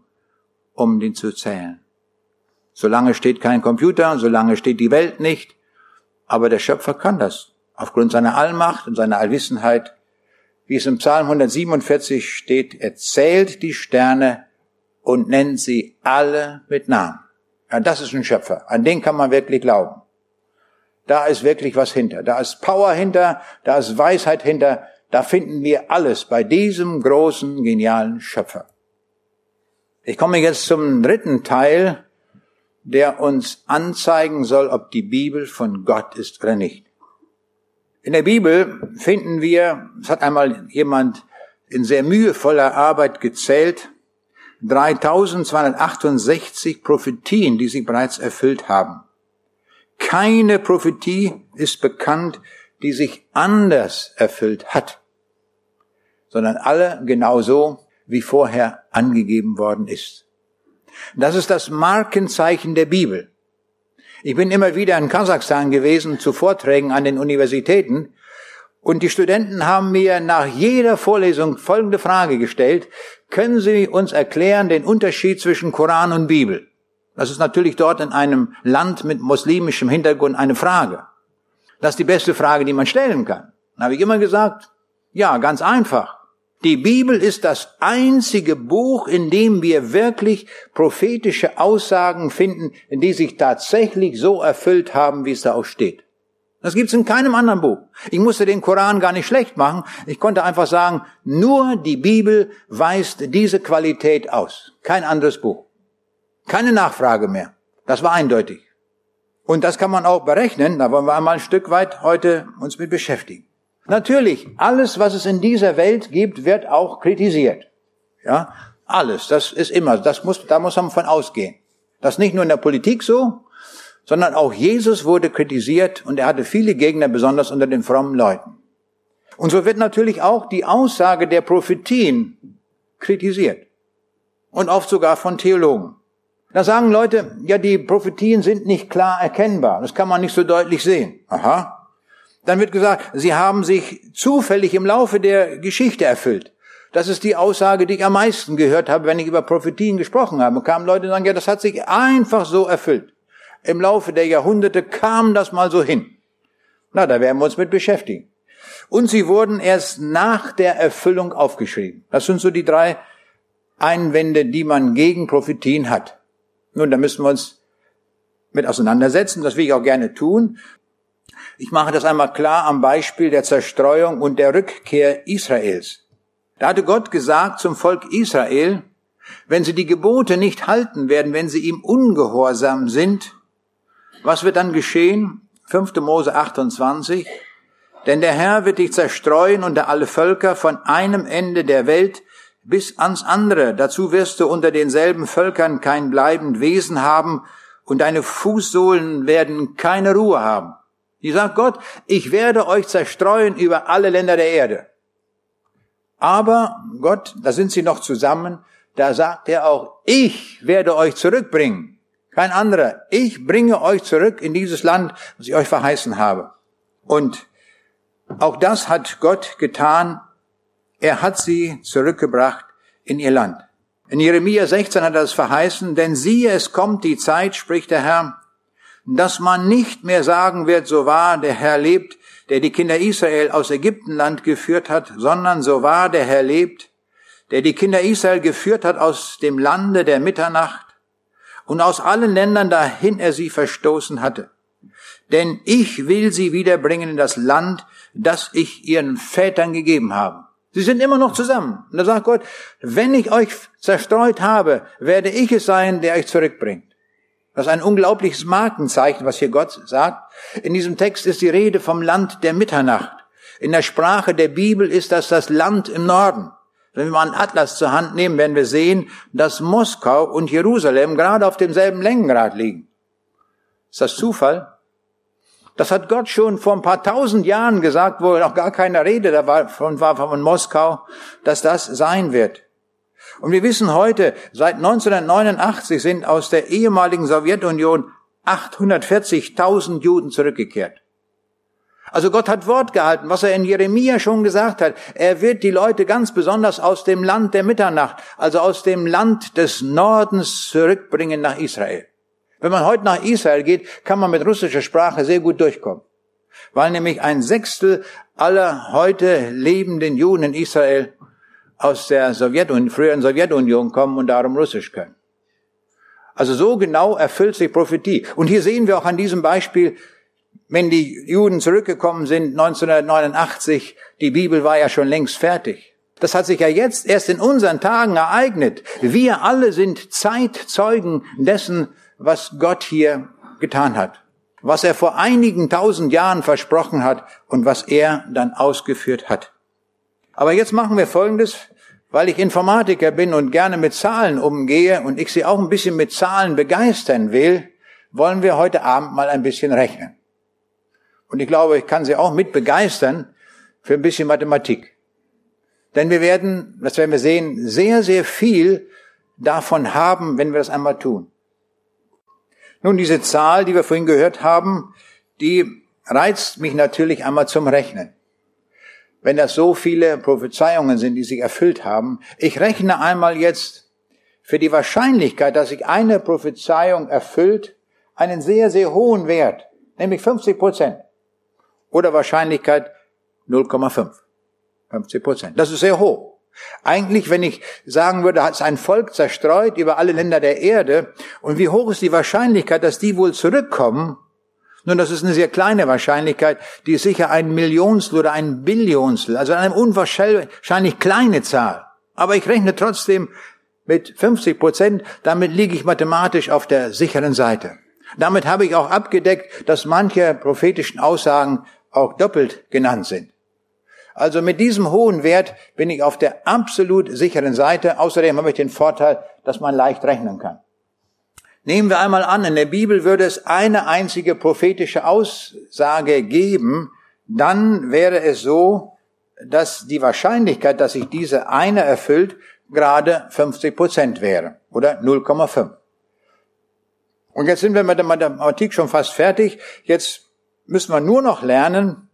um den zu zählen. Solange steht kein Computer, solange steht die Welt nicht. Aber der Schöpfer kann das. Aufgrund seiner Allmacht und seiner Allwissenheit. Wie es im Psalm 147 steht, er zählt die Sterne und nennt sie alle mit Namen. Ja, das ist ein Schöpfer. An den kann man wirklich glauben. Da ist wirklich was hinter. Da ist Power hinter, da ist Weisheit hinter. Da finden wir alles bei diesem großen, genialen Schöpfer. Ich komme jetzt zum dritten Teil, der uns anzeigen soll, ob die Bibel von Gott ist oder nicht. In der Bibel finden wir, es hat einmal jemand in sehr mühevoller Arbeit gezählt, 3268 Prophetien, die sich bereits erfüllt haben. Keine Prophetie ist bekannt, die sich anders erfüllt hat, sondern alle genauso, wie vorher angegeben worden ist. Das ist das Markenzeichen der Bibel. Ich bin immer wieder in Kasachstan gewesen zu Vorträgen an den Universitäten und die Studenten haben mir nach jeder Vorlesung folgende Frage gestellt. Können Sie uns erklären den Unterschied zwischen Koran und Bibel? Das ist natürlich dort in einem Land mit muslimischem Hintergrund eine Frage. Das ist die beste Frage, die man stellen kann. Dann habe ich immer gesagt, ja, ganz einfach. Die Bibel ist das einzige Buch, in dem wir wirklich prophetische Aussagen finden, die sich tatsächlich so erfüllt haben, wie es da auch steht. Das gibt's in keinem anderen Buch. Ich musste den Koran gar nicht schlecht machen. Ich konnte einfach sagen, nur die Bibel weist diese Qualität aus. Kein anderes Buch. Keine Nachfrage mehr. Das war eindeutig. Und das kann man auch berechnen. Da wollen wir einmal ein Stück weit heute uns mit beschäftigen. Natürlich, alles, was es in dieser Welt gibt, wird auch kritisiert. Ja, alles. Das ist immer, das muss, da muss man von ausgehen. Das ist nicht nur in der Politik so, sondern auch Jesus wurde kritisiert und er hatte viele Gegner, besonders unter den frommen Leuten. Und so wird natürlich auch die Aussage der Prophetien kritisiert. Und oft sogar von Theologen. Da sagen Leute, ja, die Prophetien sind nicht klar erkennbar. Das kann man nicht so deutlich sehen. Aha. Dann wird gesagt, sie haben sich zufällig im Laufe der Geschichte erfüllt. Das ist die Aussage, die ich am meisten gehört habe, wenn ich über Prophetien gesprochen habe. Und kamen Leute und sagen, ja, das hat sich einfach so erfüllt. Im Laufe der Jahrhunderte kam das mal so hin. Na, da werden wir uns mit beschäftigen. Und sie wurden erst nach der Erfüllung aufgeschrieben. Das sind so die drei Einwände, die man gegen Prophetien hat. Nun, da müssen wir uns mit auseinandersetzen. Das will ich auch gerne tun. Ich mache das einmal klar am Beispiel der Zerstreuung und der Rückkehr Israels. Da hatte Gott gesagt zum Volk Israel, wenn sie die Gebote nicht halten werden, wenn sie ihm ungehorsam sind, was wird dann geschehen? 5. Mose 28. Denn der Herr wird dich zerstreuen unter alle Völker von einem Ende der Welt bis ans andere. Dazu wirst du unter denselben Völkern kein bleibend Wesen haben und deine Fußsohlen werden keine Ruhe haben. Die sagt Gott, ich werde euch zerstreuen über alle Länder der Erde. Aber Gott, da sind sie noch zusammen, da sagt er auch, ich werde euch zurückbringen. Kein anderer. Ich bringe euch zurück in dieses Land, was ich euch verheißen habe. Und auch das hat Gott getan. Er hat sie zurückgebracht in ihr Land. In Jeremia 16 hat er das verheißen, denn siehe, es kommt die Zeit, spricht der Herr, dass man nicht mehr sagen wird, so wahr der Herr lebt, der die Kinder Israel aus Ägyptenland geführt hat, sondern so wahr der Herr lebt, der die Kinder Israel geführt hat aus dem Lande der Mitternacht und aus allen Ländern, dahin er sie verstoßen hatte. Denn ich will sie wiederbringen in das Land, das ich ihren Vätern gegeben habe. Sie sind immer noch zusammen. Und da sagt Gott, wenn ich euch zerstreut habe, werde ich es sein, der euch zurückbringt. Das ist ein unglaubliches Markenzeichen, was hier Gott sagt. In diesem Text ist die Rede vom Land der Mitternacht. In der Sprache der Bibel ist das das Land im Norden. Wenn wir mal einen Atlas zur Hand nehmen, werden wir sehen, dass Moskau und Jerusalem gerade auf demselben Längengrad liegen. Ist das Zufall? Das hat Gott schon vor ein paar tausend Jahren gesagt, wo noch gar keine Rede davon war von Moskau, dass das sein wird. Und wir wissen heute, seit 1989 sind aus der ehemaligen Sowjetunion 840.000 Juden zurückgekehrt. Also Gott hat Wort gehalten, was er in Jeremia schon gesagt hat. Er wird die Leute ganz besonders aus dem Land der Mitternacht, also aus dem Land des Nordens zurückbringen nach Israel. Wenn man heute nach Israel geht, kann man mit russischer Sprache sehr gut durchkommen. Weil nämlich ein Sechstel aller heute lebenden Juden in Israel aus der Sowjetunion, früheren Sowjetunion kommen und darum Russisch können. Also so genau erfüllt sich Prophetie. Und hier sehen wir auch an diesem Beispiel, wenn die Juden zurückgekommen sind 1989, die Bibel war ja schon längst fertig. Das hat sich ja jetzt erst in unseren Tagen ereignet. Wir alle sind Zeitzeugen dessen, was Gott hier getan hat, was er vor einigen tausend Jahren versprochen hat und was er dann ausgeführt hat. Aber jetzt machen wir Folgendes, weil ich Informatiker bin und gerne mit Zahlen umgehe und ich Sie auch ein bisschen mit Zahlen begeistern will, wollen wir heute Abend mal ein bisschen rechnen. Und ich glaube, ich kann Sie auch mit begeistern für ein bisschen Mathematik. Denn wir werden, das werden wir sehen, sehr, sehr viel davon haben, wenn wir das einmal tun. Nun, diese Zahl, die wir vorhin gehört haben, die reizt mich natürlich einmal zum Rechnen. Wenn das so viele Prophezeiungen sind, die sich erfüllt haben, ich rechne einmal jetzt für die Wahrscheinlichkeit, dass sich eine Prophezeiung erfüllt, einen sehr, sehr hohen Wert, nämlich 50 Prozent. Oder Wahrscheinlichkeit 0,5. 50 Prozent. Das ist sehr hoch. Eigentlich, wenn ich sagen würde, hat es ein Volk zerstreut über alle Länder der Erde, und wie hoch ist die Wahrscheinlichkeit, dass die wohl zurückkommen? Nun, das ist eine sehr kleine Wahrscheinlichkeit, die ist sicher ein Millionstel oder ein Billionstel, also eine unwahrscheinlich kleine Zahl. Aber ich rechne trotzdem mit 50 Prozent, damit liege ich mathematisch auf der sicheren Seite. Damit habe ich auch abgedeckt, dass manche prophetischen Aussagen auch doppelt genannt sind. Also mit diesem hohen Wert bin ich auf der absolut sicheren Seite. Außerdem habe ich den Vorteil, dass man leicht rechnen kann. Nehmen wir einmal an, in der Bibel würde es eine einzige prophetische Aussage geben, dann wäre es so, dass die Wahrscheinlichkeit, dass sich diese eine erfüllt, gerade 50 Prozent wäre oder 0,5. Und jetzt sind wir mit der Mathematik schon fast fertig. Jetzt müssen wir nur noch lernen,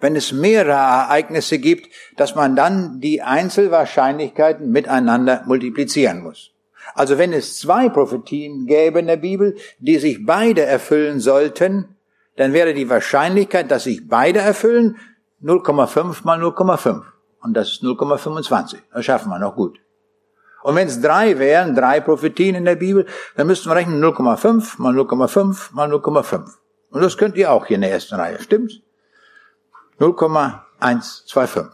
wenn es mehrere Ereignisse gibt, dass man dann die Einzelwahrscheinlichkeiten miteinander multiplizieren muss. Also wenn es zwei Prophetien gäbe in der Bibel, die sich beide erfüllen sollten, dann wäre die Wahrscheinlichkeit, dass sich beide erfüllen, 0,5 mal 0,5. Und das ist 0,25. Das schaffen wir noch gut. Und wenn es drei wären, drei Prophetien in der Bibel, dann müssten wir rechnen 0,5 mal 0,5 mal 0,5. Und das könnt ihr auch hier in der ersten Reihe, stimmt's? 0,125.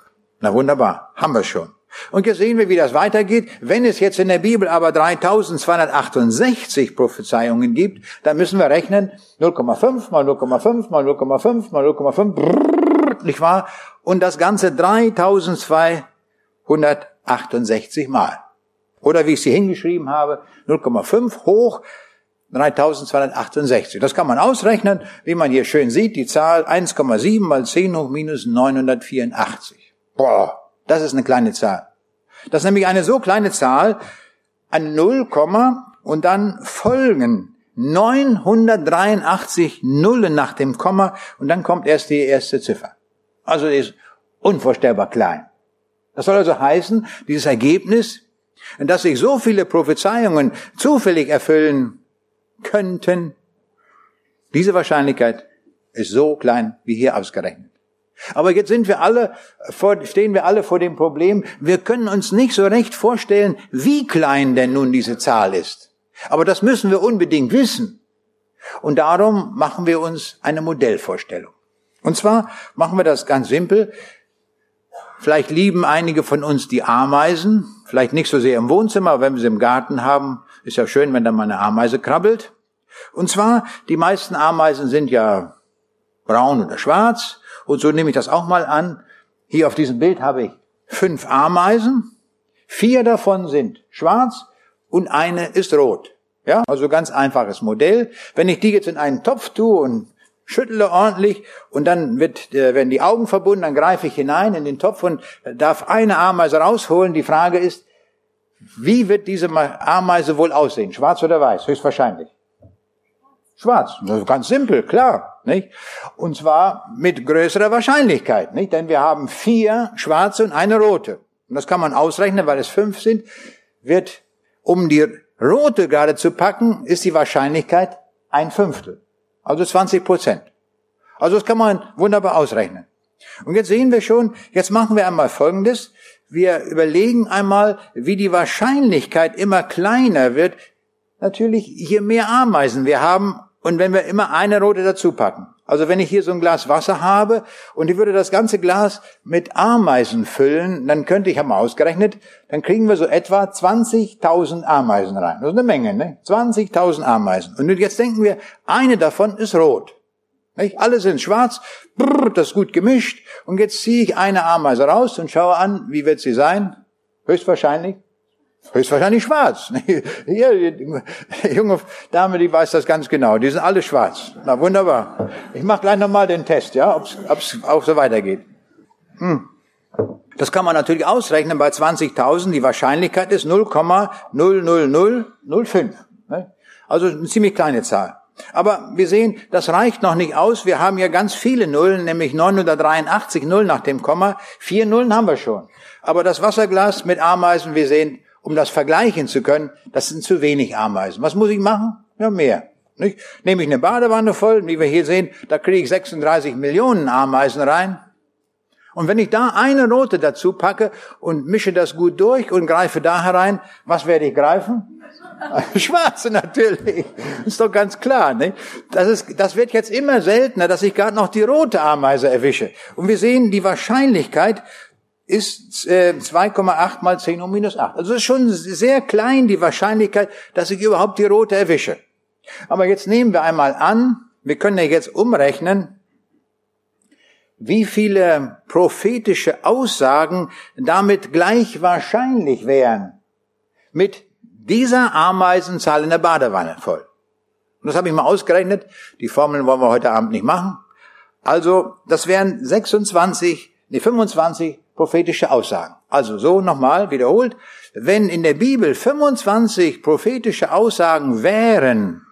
Na wunderbar, haben wir schon. Und jetzt sehen wir, wie das weitergeht. Wenn es jetzt in der Bibel aber 3268 Prophezeiungen gibt, dann müssen wir rechnen 0,5 mal 0,5 mal 0,5 mal 0,5, nicht wahr? Und das Ganze 3268 Mal. Oder wie ich sie hingeschrieben habe, 0,5 hoch 3268. Das kann man ausrechnen, wie man hier schön sieht, die Zahl 1,7 mal 10 hoch minus 984. Boah, das ist eine kleine Zahl. Das ist nämlich eine so kleine Zahl, ein 0, und dann folgen 983 Nullen nach dem Komma und dann kommt erst die erste Ziffer. Also die ist unvorstellbar klein. Das soll also heißen, dieses Ergebnis, dass sich so viele Prophezeiungen zufällig erfüllen könnten, diese Wahrscheinlichkeit ist so klein wie hier ausgerechnet. Aber jetzt sind wir alle vor, stehen wir alle vor dem Problem, wir können uns nicht so recht vorstellen, wie klein denn nun diese Zahl ist. Aber das müssen wir unbedingt wissen. Und darum machen wir uns eine Modellvorstellung. Und zwar machen wir das ganz simpel. Vielleicht lieben einige von uns die Ameisen, vielleicht nicht so sehr im Wohnzimmer, wenn wir sie im Garten haben, ist ja schön, wenn da mal eine Ameise krabbelt. Und zwar, die meisten Ameisen sind ja braun oder schwarz. Und so nehme ich das auch mal an. Hier auf diesem Bild habe ich fünf Ameisen. Vier davon sind schwarz und eine ist rot. Ja, also ganz einfaches Modell. Wenn ich die jetzt in einen Topf tue und schüttle ordentlich und dann wird, äh, werden die Augen verbunden, dann greife ich hinein in den Topf und darf eine Ameise rausholen. Die Frage ist, wie wird diese Ameise wohl aussehen? Schwarz oder weiß? Höchstwahrscheinlich. Schwarz. Ganz simpel, klar, nicht? Und zwar mit größerer Wahrscheinlichkeit, nicht? Denn wir haben vier schwarze und eine rote. Und das kann man ausrechnen, weil es fünf sind, wird, um die rote gerade zu packen, ist die Wahrscheinlichkeit ein Fünftel. Also 20 Prozent. Also das kann man wunderbar ausrechnen. Und jetzt sehen wir schon, jetzt machen wir einmal Folgendes. Wir überlegen einmal, wie die Wahrscheinlichkeit immer kleiner wird. Natürlich, je mehr Ameisen wir haben, und wenn wir immer eine rote dazu packen. Also wenn ich hier so ein Glas Wasser habe und ich würde das ganze Glas mit Ameisen füllen, dann könnte ich, haben wir ausgerechnet, dann kriegen wir so etwa 20.000 Ameisen rein. Das ist eine Menge, ne? 20.000 Ameisen. Und jetzt denken wir, eine davon ist rot. Nicht? Alle sind schwarz, brrr, das ist gut gemischt. Und jetzt ziehe ich eine Ameise raus und schaue an, wie wird sie sein? Höchstwahrscheinlich Höchstwahrscheinlich schwarz. (laughs) Hier, die junge Dame, die weiß das ganz genau. Die sind alle schwarz. Na wunderbar. Ich mache gleich nochmal den Test, ja, ob es auch so weitergeht. Hm. Das kann man natürlich ausrechnen bei 20.000. Die Wahrscheinlichkeit ist 0,00005. Ne? Also eine ziemlich kleine Zahl. Aber wir sehen, das reicht noch nicht aus. Wir haben ja ganz viele Nullen, nämlich 983 Nullen nach dem Komma. Vier Nullen haben wir schon. Aber das Wasserglas mit Ameisen, wir sehen, um das vergleichen zu können, das sind zu wenig Ameisen. Was muss ich machen? Ja, mehr. Nicht? Nehme ich eine Badewanne voll, wie wir hier sehen, da kriege ich 36 Millionen Ameisen rein. Und wenn ich da eine Note dazu packe und mische das gut durch und greife da herein, was werde ich greifen? (laughs) Schwarze natürlich. Ist doch ganz klar. Nicht? Das, ist, das wird jetzt immer seltener, dass ich gerade noch die rote Ameise erwische. Und wir sehen die Wahrscheinlichkeit, ist äh, 2,8 mal 10 um minus 8. Also ist schon sehr klein die Wahrscheinlichkeit, dass ich überhaupt die rote erwische. Aber jetzt nehmen wir einmal an, wir können ja jetzt umrechnen, wie viele prophetische Aussagen damit gleich wahrscheinlich wären mit dieser Ameisenzahl in der Badewanne voll. Und das habe ich mal ausgerechnet. Die Formeln wollen wir heute Abend nicht machen. Also, das wären 26, nee, 25 prophetische Aussagen. Also so nochmal wiederholt, wenn in der Bibel 25 prophetische Aussagen wären,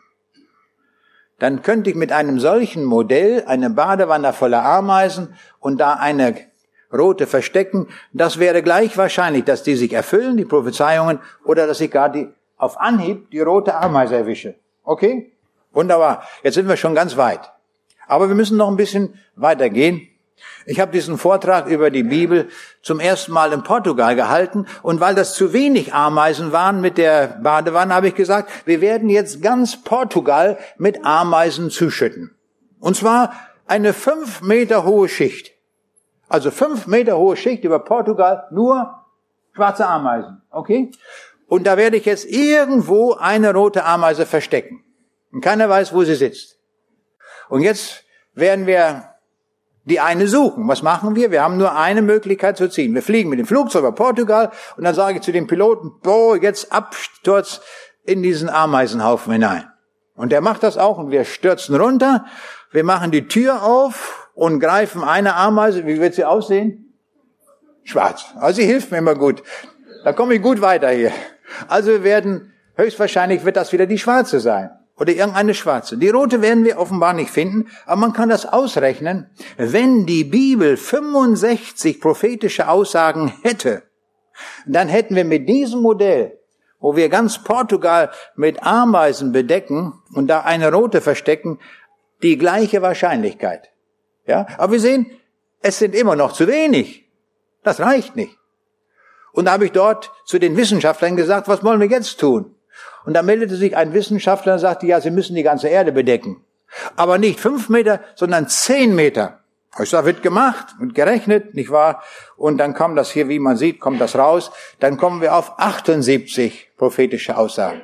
dann könnte ich mit einem solchen Modell eine Badewanne voller Ameisen und da eine rote verstecken. Das wäre gleich wahrscheinlich, dass die sich erfüllen, die Prophezeiungen, oder dass ich gar die, auf Anhieb die rote Ameise erwische. Okay? Wunderbar. Jetzt sind wir schon ganz weit. Aber wir müssen noch ein bisschen weitergehen. Ich habe diesen Vortrag über die Bibel zum ersten Mal in Portugal gehalten und weil das zu wenig Ameisen waren mit der Badewanne, habe ich gesagt, wir werden jetzt ganz Portugal mit Ameisen zuschütten. Und zwar eine fünf Meter hohe Schicht. Also fünf Meter hohe Schicht über Portugal, nur schwarze Ameisen. Okay? Und da werde ich jetzt irgendwo eine rote Ameise verstecken. Und keiner weiß, wo sie sitzt. Und jetzt werden wir die eine suchen. Was machen wir? Wir haben nur eine Möglichkeit zu ziehen. Wir fliegen mit dem Flugzeug über Portugal und dann sage ich zu dem Piloten, boah, jetzt Absturz in diesen Ameisenhaufen hinein. Und der macht das auch und wir stürzen runter. Wir machen die Tür auf und greifen eine Ameise. Wie wird sie aussehen? Schwarz. Also sie hilft mir immer gut. Da komme ich gut weiter hier. Also wir werden, höchstwahrscheinlich wird das wieder die schwarze sein oder irgendeine schwarze. Die rote werden wir offenbar nicht finden, aber man kann das ausrechnen. Wenn die Bibel 65 prophetische Aussagen hätte, dann hätten wir mit diesem Modell, wo wir ganz Portugal mit Ameisen bedecken und da eine rote verstecken, die gleiche Wahrscheinlichkeit. Ja, aber wir sehen, es sind immer noch zu wenig. Das reicht nicht. Und da habe ich dort zu den Wissenschaftlern gesagt, was wollen wir jetzt tun? Und da meldete sich ein Wissenschaftler und sagte, ja, Sie müssen die ganze Erde bedecken. Aber nicht fünf Meter, sondern zehn Meter. Ich sage, wird gemacht und gerechnet, nicht wahr? Und dann kam das hier, wie man sieht, kommt das raus. Dann kommen wir auf 78 prophetische Aussagen.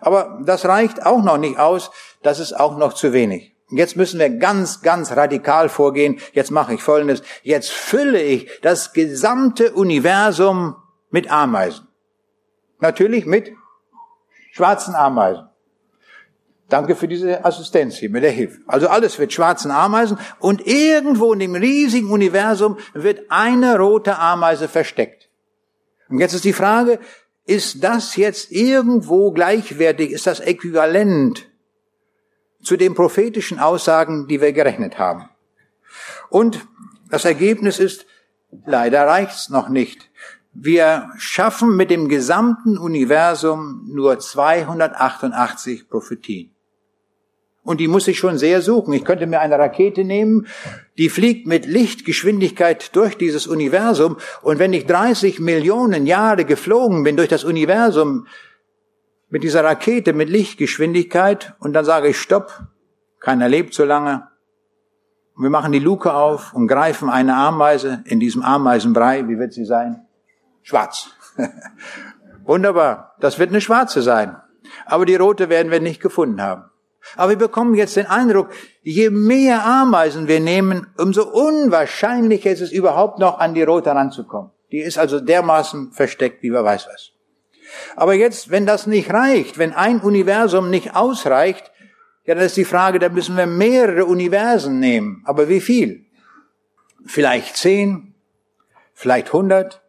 Aber das reicht auch noch nicht aus. Das ist auch noch zu wenig. Jetzt müssen wir ganz, ganz radikal vorgehen. Jetzt mache ich Folgendes. Jetzt fülle ich das gesamte Universum mit Ameisen. Natürlich mit schwarzen Ameisen. Danke für diese Assistenz hier mit der Hilfe. Also alles wird schwarzen Ameisen und irgendwo in dem riesigen Universum wird eine rote Ameise versteckt. Und jetzt ist die Frage, ist das jetzt irgendwo gleichwertig, ist das äquivalent zu den prophetischen Aussagen, die wir gerechnet haben? Und das Ergebnis ist, leider reicht's noch nicht. Wir schaffen mit dem gesamten Universum nur 288 Prophetien. Und die muss ich schon sehr suchen. Ich könnte mir eine Rakete nehmen, die fliegt mit Lichtgeschwindigkeit durch dieses Universum. Und wenn ich 30 Millionen Jahre geflogen bin durch das Universum mit dieser Rakete mit Lichtgeschwindigkeit und dann sage ich Stopp, keiner lebt so lange. Und wir machen die Luke auf und greifen eine Ameise in diesem Ameisenbrei. Wie wird sie sein? Schwarz. (laughs) Wunderbar. Das wird eine schwarze sein. Aber die rote werden wir nicht gefunden haben. Aber wir bekommen jetzt den Eindruck, je mehr Ameisen wir nehmen, umso unwahrscheinlicher ist es überhaupt noch an die rote ranzukommen. Die ist also dermaßen versteckt, wie wer weiß was. Aber jetzt, wenn das nicht reicht, wenn ein Universum nicht ausreicht, ja, dann ist die Frage, da müssen wir mehrere Universen nehmen. Aber wie viel? Vielleicht zehn, vielleicht hundert,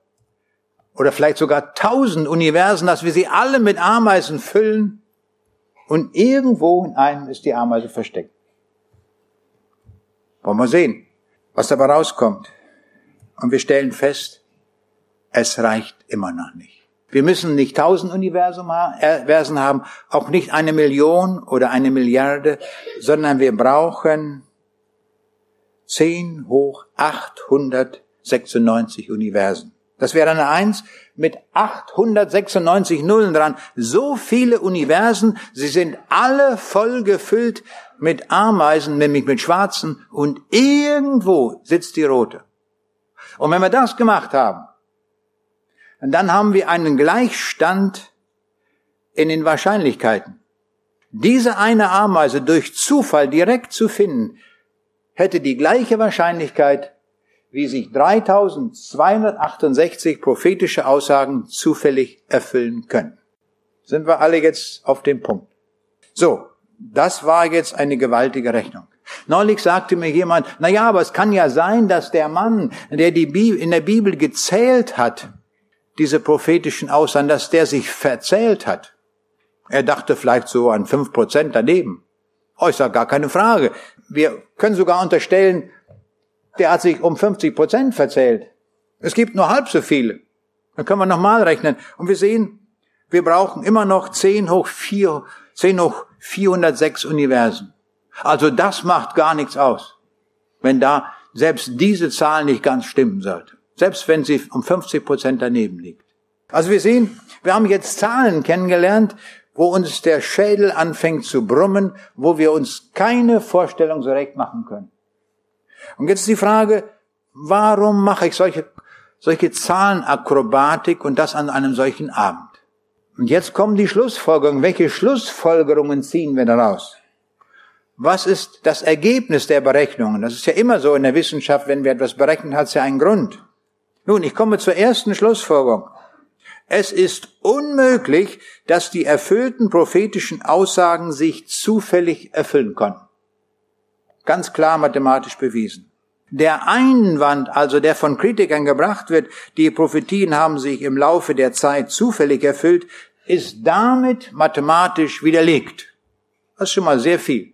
oder vielleicht sogar tausend Universen, dass wir sie alle mit Ameisen füllen und irgendwo in einem ist die Ameise versteckt. Wollen wir sehen, was dabei rauskommt. Und wir stellen fest, es reicht immer noch nicht. Wir müssen nicht tausend Universen haben, auch nicht eine Million oder eine Milliarde, sondern wir brauchen zehn hoch 896 Universen. Das wäre eine Eins mit 896 Nullen dran. So viele Universen, sie sind alle voll gefüllt mit Ameisen, nämlich mit schwarzen, und irgendwo sitzt die rote. Und wenn wir das gemacht haben, dann haben wir einen Gleichstand in den Wahrscheinlichkeiten. Diese eine Ameise durch Zufall direkt zu finden, hätte die gleiche Wahrscheinlichkeit wie sich 3268 prophetische Aussagen zufällig erfüllen können. Sind wir alle jetzt auf dem Punkt? So, das war jetzt eine gewaltige Rechnung. Neulich sagte mir jemand, na ja, aber es kann ja sein, dass der Mann, der die Bibel, in der Bibel gezählt hat, diese prophetischen Aussagen, dass der sich verzählt hat. Er dachte vielleicht so an fünf Prozent daneben. Oh, gar keine Frage. Wir können sogar unterstellen, der hat sich um 50 Prozent verzählt. Es gibt nur halb so viele. Dann können wir nochmal rechnen. Und wir sehen, wir brauchen immer noch 10 hoch 4, 10 hoch 406 Universen. Also das macht gar nichts aus, wenn da selbst diese Zahl nicht ganz stimmen sollte. Selbst wenn sie um 50 Prozent daneben liegt. Also wir sehen, wir haben jetzt Zahlen kennengelernt, wo uns der Schädel anfängt zu brummen, wo wir uns keine Vorstellung so recht machen können. Und jetzt die Frage, warum mache ich solche, solche Zahlenakrobatik und das an einem solchen Abend? Und jetzt kommen die Schlussfolgerungen. Welche Schlussfolgerungen ziehen wir daraus? Was ist das Ergebnis der Berechnungen? Das ist ja immer so in der Wissenschaft, wenn wir etwas berechnen, hat es ja einen Grund. Nun, ich komme zur ersten Schlussfolgerung. Es ist unmöglich, dass die erfüllten prophetischen Aussagen sich zufällig erfüllen konnten. Ganz klar mathematisch bewiesen. Der Einwand, also der von Kritikern gebracht wird, die Prophetien haben sich im Laufe der Zeit zufällig erfüllt, ist damit mathematisch widerlegt. Das ist schon mal sehr viel.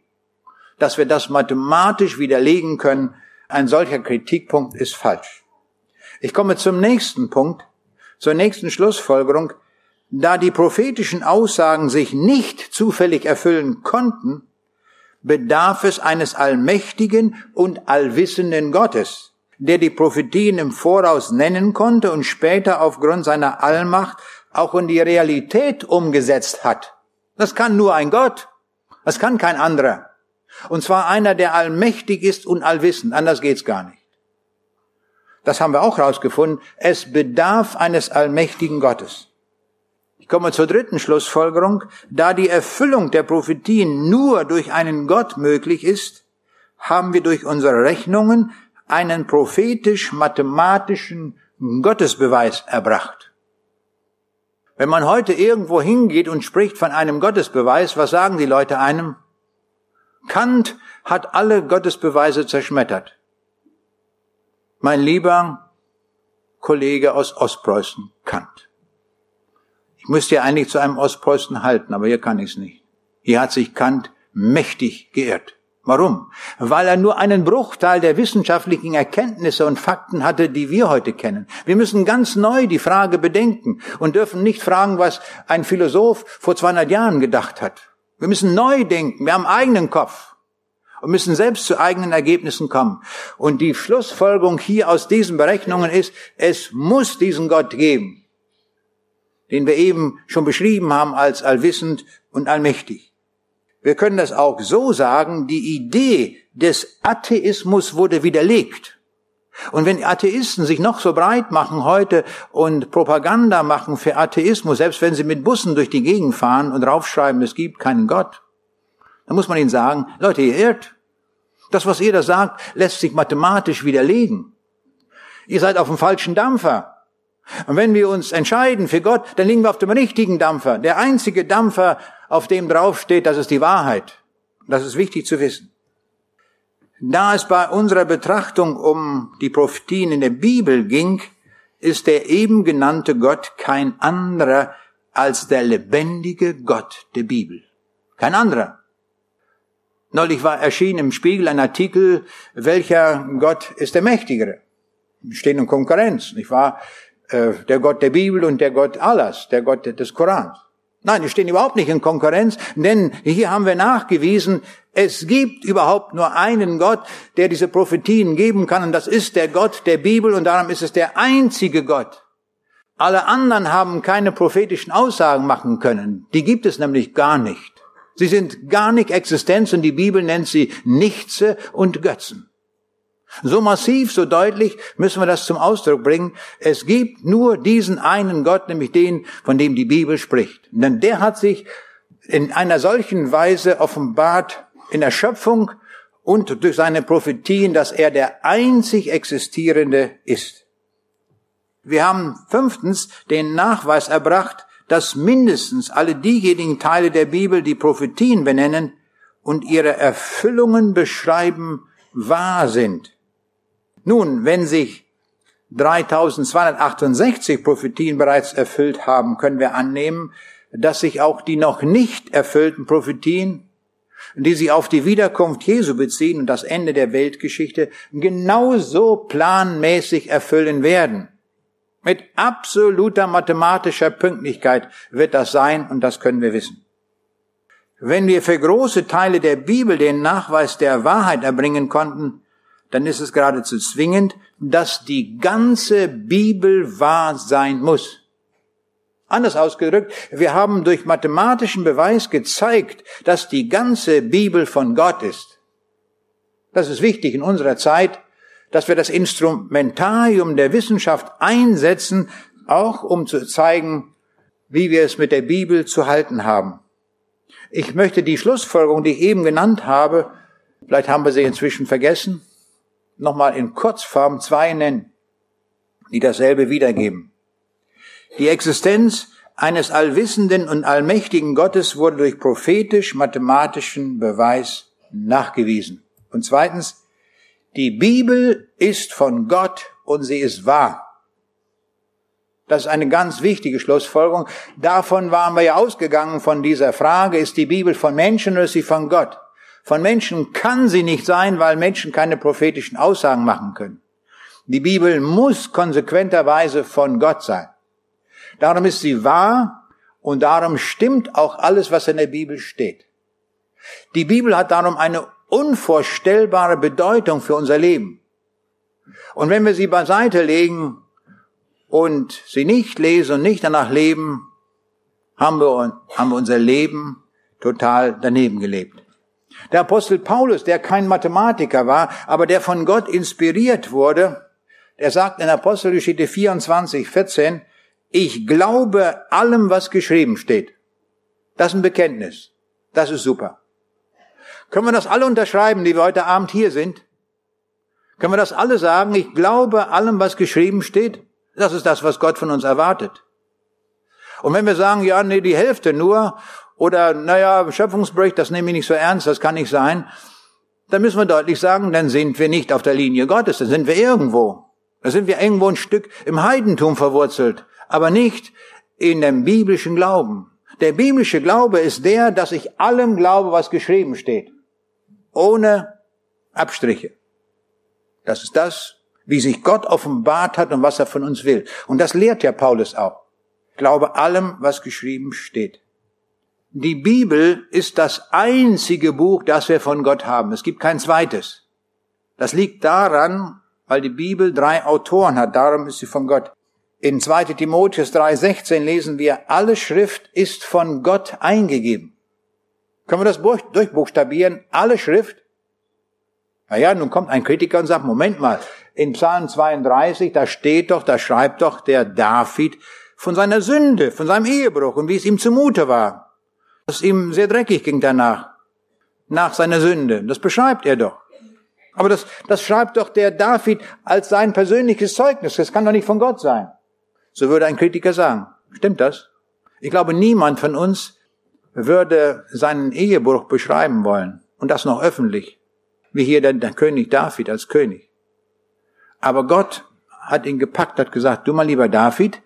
Dass wir das mathematisch widerlegen können, ein solcher Kritikpunkt ist falsch. Ich komme zum nächsten Punkt, zur nächsten Schlussfolgerung. Da die prophetischen Aussagen sich nicht zufällig erfüllen konnten, bedarf es eines allmächtigen und allwissenden Gottes, der die Prophetien im Voraus nennen konnte und später aufgrund seiner Allmacht auch in die Realität umgesetzt hat. Das kann nur ein Gott. Das kann kein anderer. Und zwar einer, der allmächtig ist und allwissend. Anders geht's gar nicht. Das haben wir auch herausgefunden. Es bedarf eines allmächtigen Gottes. Ich komme zur dritten Schlussfolgerung. Da die Erfüllung der Prophetien nur durch einen Gott möglich ist, haben wir durch unsere Rechnungen einen prophetisch-mathematischen Gottesbeweis erbracht. Wenn man heute irgendwo hingeht und spricht von einem Gottesbeweis, was sagen die Leute einem? Kant hat alle Gottesbeweise zerschmettert. Mein lieber Kollege aus Ostpreußen, Kant. Ich müsste ja eigentlich zu einem Ostpreußen halten, aber hier kann ich es nicht. Hier hat sich Kant mächtig geirrt. Warum? Weil er nur einen Bruchteil der wissenschaftlichen Erkenntnisse und Fakten hatte, die wir heute kennen. Wir müssen ganz neu die Frage bedenken und dürfen nicht fragen, was ein Philosoph vor 200 Jahren gedacht hat. Wir müssen neu denken. Wir haben eigenen Kopf und müssen selbst zu eigenen Ergebnissen kommen. Und die Schlussfolgerung hier aus diesen Berechnungen ist, es muss diesen Gott geben, den wir eben schon beschrieben haben als allwissend und allmächtig. Wir können das auch so sagen, die Idee des Atheismus wurde widerlegt. Und wenn Atheisten sich noch so breit machen heute und Propaganda machen für Atheismus, selbst wenn sie mit Bussen durch die Gegend fahren und raufschreiben, es gibt keinen Gott, dann muss man ihnen sagen, Leute, ihr irrt. Das, was ihr da sagt, lässt sich mathematisch widerlegen. Ihr seid auf dem falschen Dampfer. Und wenn wir uns entscheiden für Gott, dann liegen wir auf dem richtigen Dampfer. Der einzige Dampfer, auf dem draufsteht, das ist die Wahrheit. Das ist wichtig zu wissen. Da es bei unserer Betrachtung um die Prophetien in der Bibel ging, ist der eben genannte Gott kein anderer als der lebendige Gott der Bibel. Kein anderer. Neulich war erschienen im Spiegel ein Artikel, welcher Gott ist der Mächtigere. Stehen in Konkurrenz, nicht wahr? Äh, der Gott der Bibel und der Gott Allahs, der Gott des Korans. Nein, wir stehen überhaupt nicht in Konkurrenz, denn hier haben wir nachgewiesen, es gibt überhaupt nur einen Gott, der diese Prophetien geben kann, und das ist der Gott der Bibel, und darum ist es der einzige Gott. Alle anderen haben keine prophetischen Aussagen machen können. Die gibt es nämlich gar nicht. Sie sind gar nicht Existenz und die Bibel nennt sie Nichtse und Götzen. So massiv, so deutlich müssen wir das zum Ausdruck bringen. Es gibt nur diesen einen Gott, nämlich den, von dem die Bibel spricht. Denn der hat sich in einer solchen Weise offenbart in der Schöpfung und durch seine Prophetien, dass er der einzig Existierende ist. Wir haben fünftens den Nachweis erbracht, dass mindestens alle diejenigen Teile der Bibel, die Prophetien benennen und ihre Erfüllungen beschreiben, wahr sind. Nun, wenn sich 3268 Prophetien bereits erfüllt haben, können wir annehmen, dass sich auch die noch nicht erfüllten Prophetien die sich auf die Wiederkunft Jesu beziehen und das Ende der Weltgeschichte, genauso planmäßig erfüllen werden. Mit absoluter mathematischer Pünktlichkeit wird das sein und das können wir wissen. Wenn wir für große Teile der Bibel den Nachweis der Wahrheit erbringen konnten, dann ist es geradezu zwingend, dass die ganze Bibel wahr sein muss. Anders ausgedrückt, wir haben durch mathematischen Beweis gezeigt, dass die ganze Bibel von Gott ist. Das ist wichtig in unserer Zeit, dass wir das Instrumentarium der Wissenschaft einsetzen, auch um zu zeigen, wie wir es mit der Bibel zu halten haben. Ich möchte die Schlussfolgerung, die ich eben genannt habe, vielleicht haben wir sie inzwischen vergessen, nochmal in Kurzform zwei nennen, die dasselbe wiedergeben. Die Existenz eines allwissenden und allmächtigen Gottes wurde durch prophetisch-mathematischen Beweis nachgewiesen. Und zweitens, die Bibel ist von Gott und sie ist wahr. Das ist eine ganz wichtige Schlussfolgerung. Davon waren wir ja ausgegangen von dieser Frage, ist die Bibel von Menschen oder ist sie von Gott? Von Menschen kann sie nicht sein, weil Menschen keine prophetischen Aussagen machen können. Die Bibel muss konsequenterweise von Gott sein. Darum ist sie wahr und darum stimmt auch alles, was in der Bibel steht. Die Bibel hat darum eine unvorstellbare Bedeutung für unser Leben. Und wenn wir sie beiseite legen und sie nicht lesen und nicht danach leben, haben wir, haben wir unser Leben total daneben gelebt. Der Apostel Paulus, der kein Mathematiker war, aber der von Gott inspiriert wurde, der sagt in Apostelgeschichte 24, 14, ich glaube allem, was geschrieben steht. Das ist ein Bekenntnis. Das ist super. Können wir das alle unterschreiben, die wir heute Abend hier sind? Können wir das alle sagen? Ich glaube allem, was geschrieben steht. Das ist das, was Gott von uns erwartet. Und wenn wir sagen, ja, nee, die Hälfte nur, oder, naja, Schöpfungsbericht, das nehme ich nicht so ernst, das kann nicht sein, dann müssen wir deutlich sagen, dann sind wir nicht auf der Linie Gottes, dann sind wir irgendwo. Dann sind wir irgendwo ein Stück im Heidentum verwurzelt, aber nicht in dem biblischen Glauben. Der biblische Glaube ist der, dass ich allem glaube, was geschrieben steht ohne Abstriche. Das ist das, wie sich Gott offenbart hat und was er von uns will. Und das lehrt ja Paulus auch. Glaube allem, was geschrieben steht. Die Bibel ist das einzige Buch, das wir von Gott haben. Es gibt kein zweites. Das liegt daran, weil die Bibel drei Autoren hat. Darum ist sie von Gott. In 2 Timotheus 3,16 lesen wir, alle Schrift ist von Gott eingegeben. Können wir das durchbuchstabieren? Alle Schrift? Naja, nun kommt ein Kritiker und sagt, Moment mal, in Psalm 32, da steht doch, da schreibt doch der David von seiner Sünde, von seinem Ehebruch und wie es ihm zumute war. Dass ihm sehr dreckig ging danach, nach seiner Sünde. Das beschreibt er doch. Aber das, das schreibt doch der David als sein persönliches Zeugnis. Das kann doch nicht von Gott sein. So würde ein Kritiker sagen. Stimmt das? Ich glaube, niemand von uns würde seinen Ehebruch beschreiben wollen, und das noch öffentlich, wie hier der, der König David als König. Aber Gott hat ihn gepackt, hat gesagt, du mal lieber David,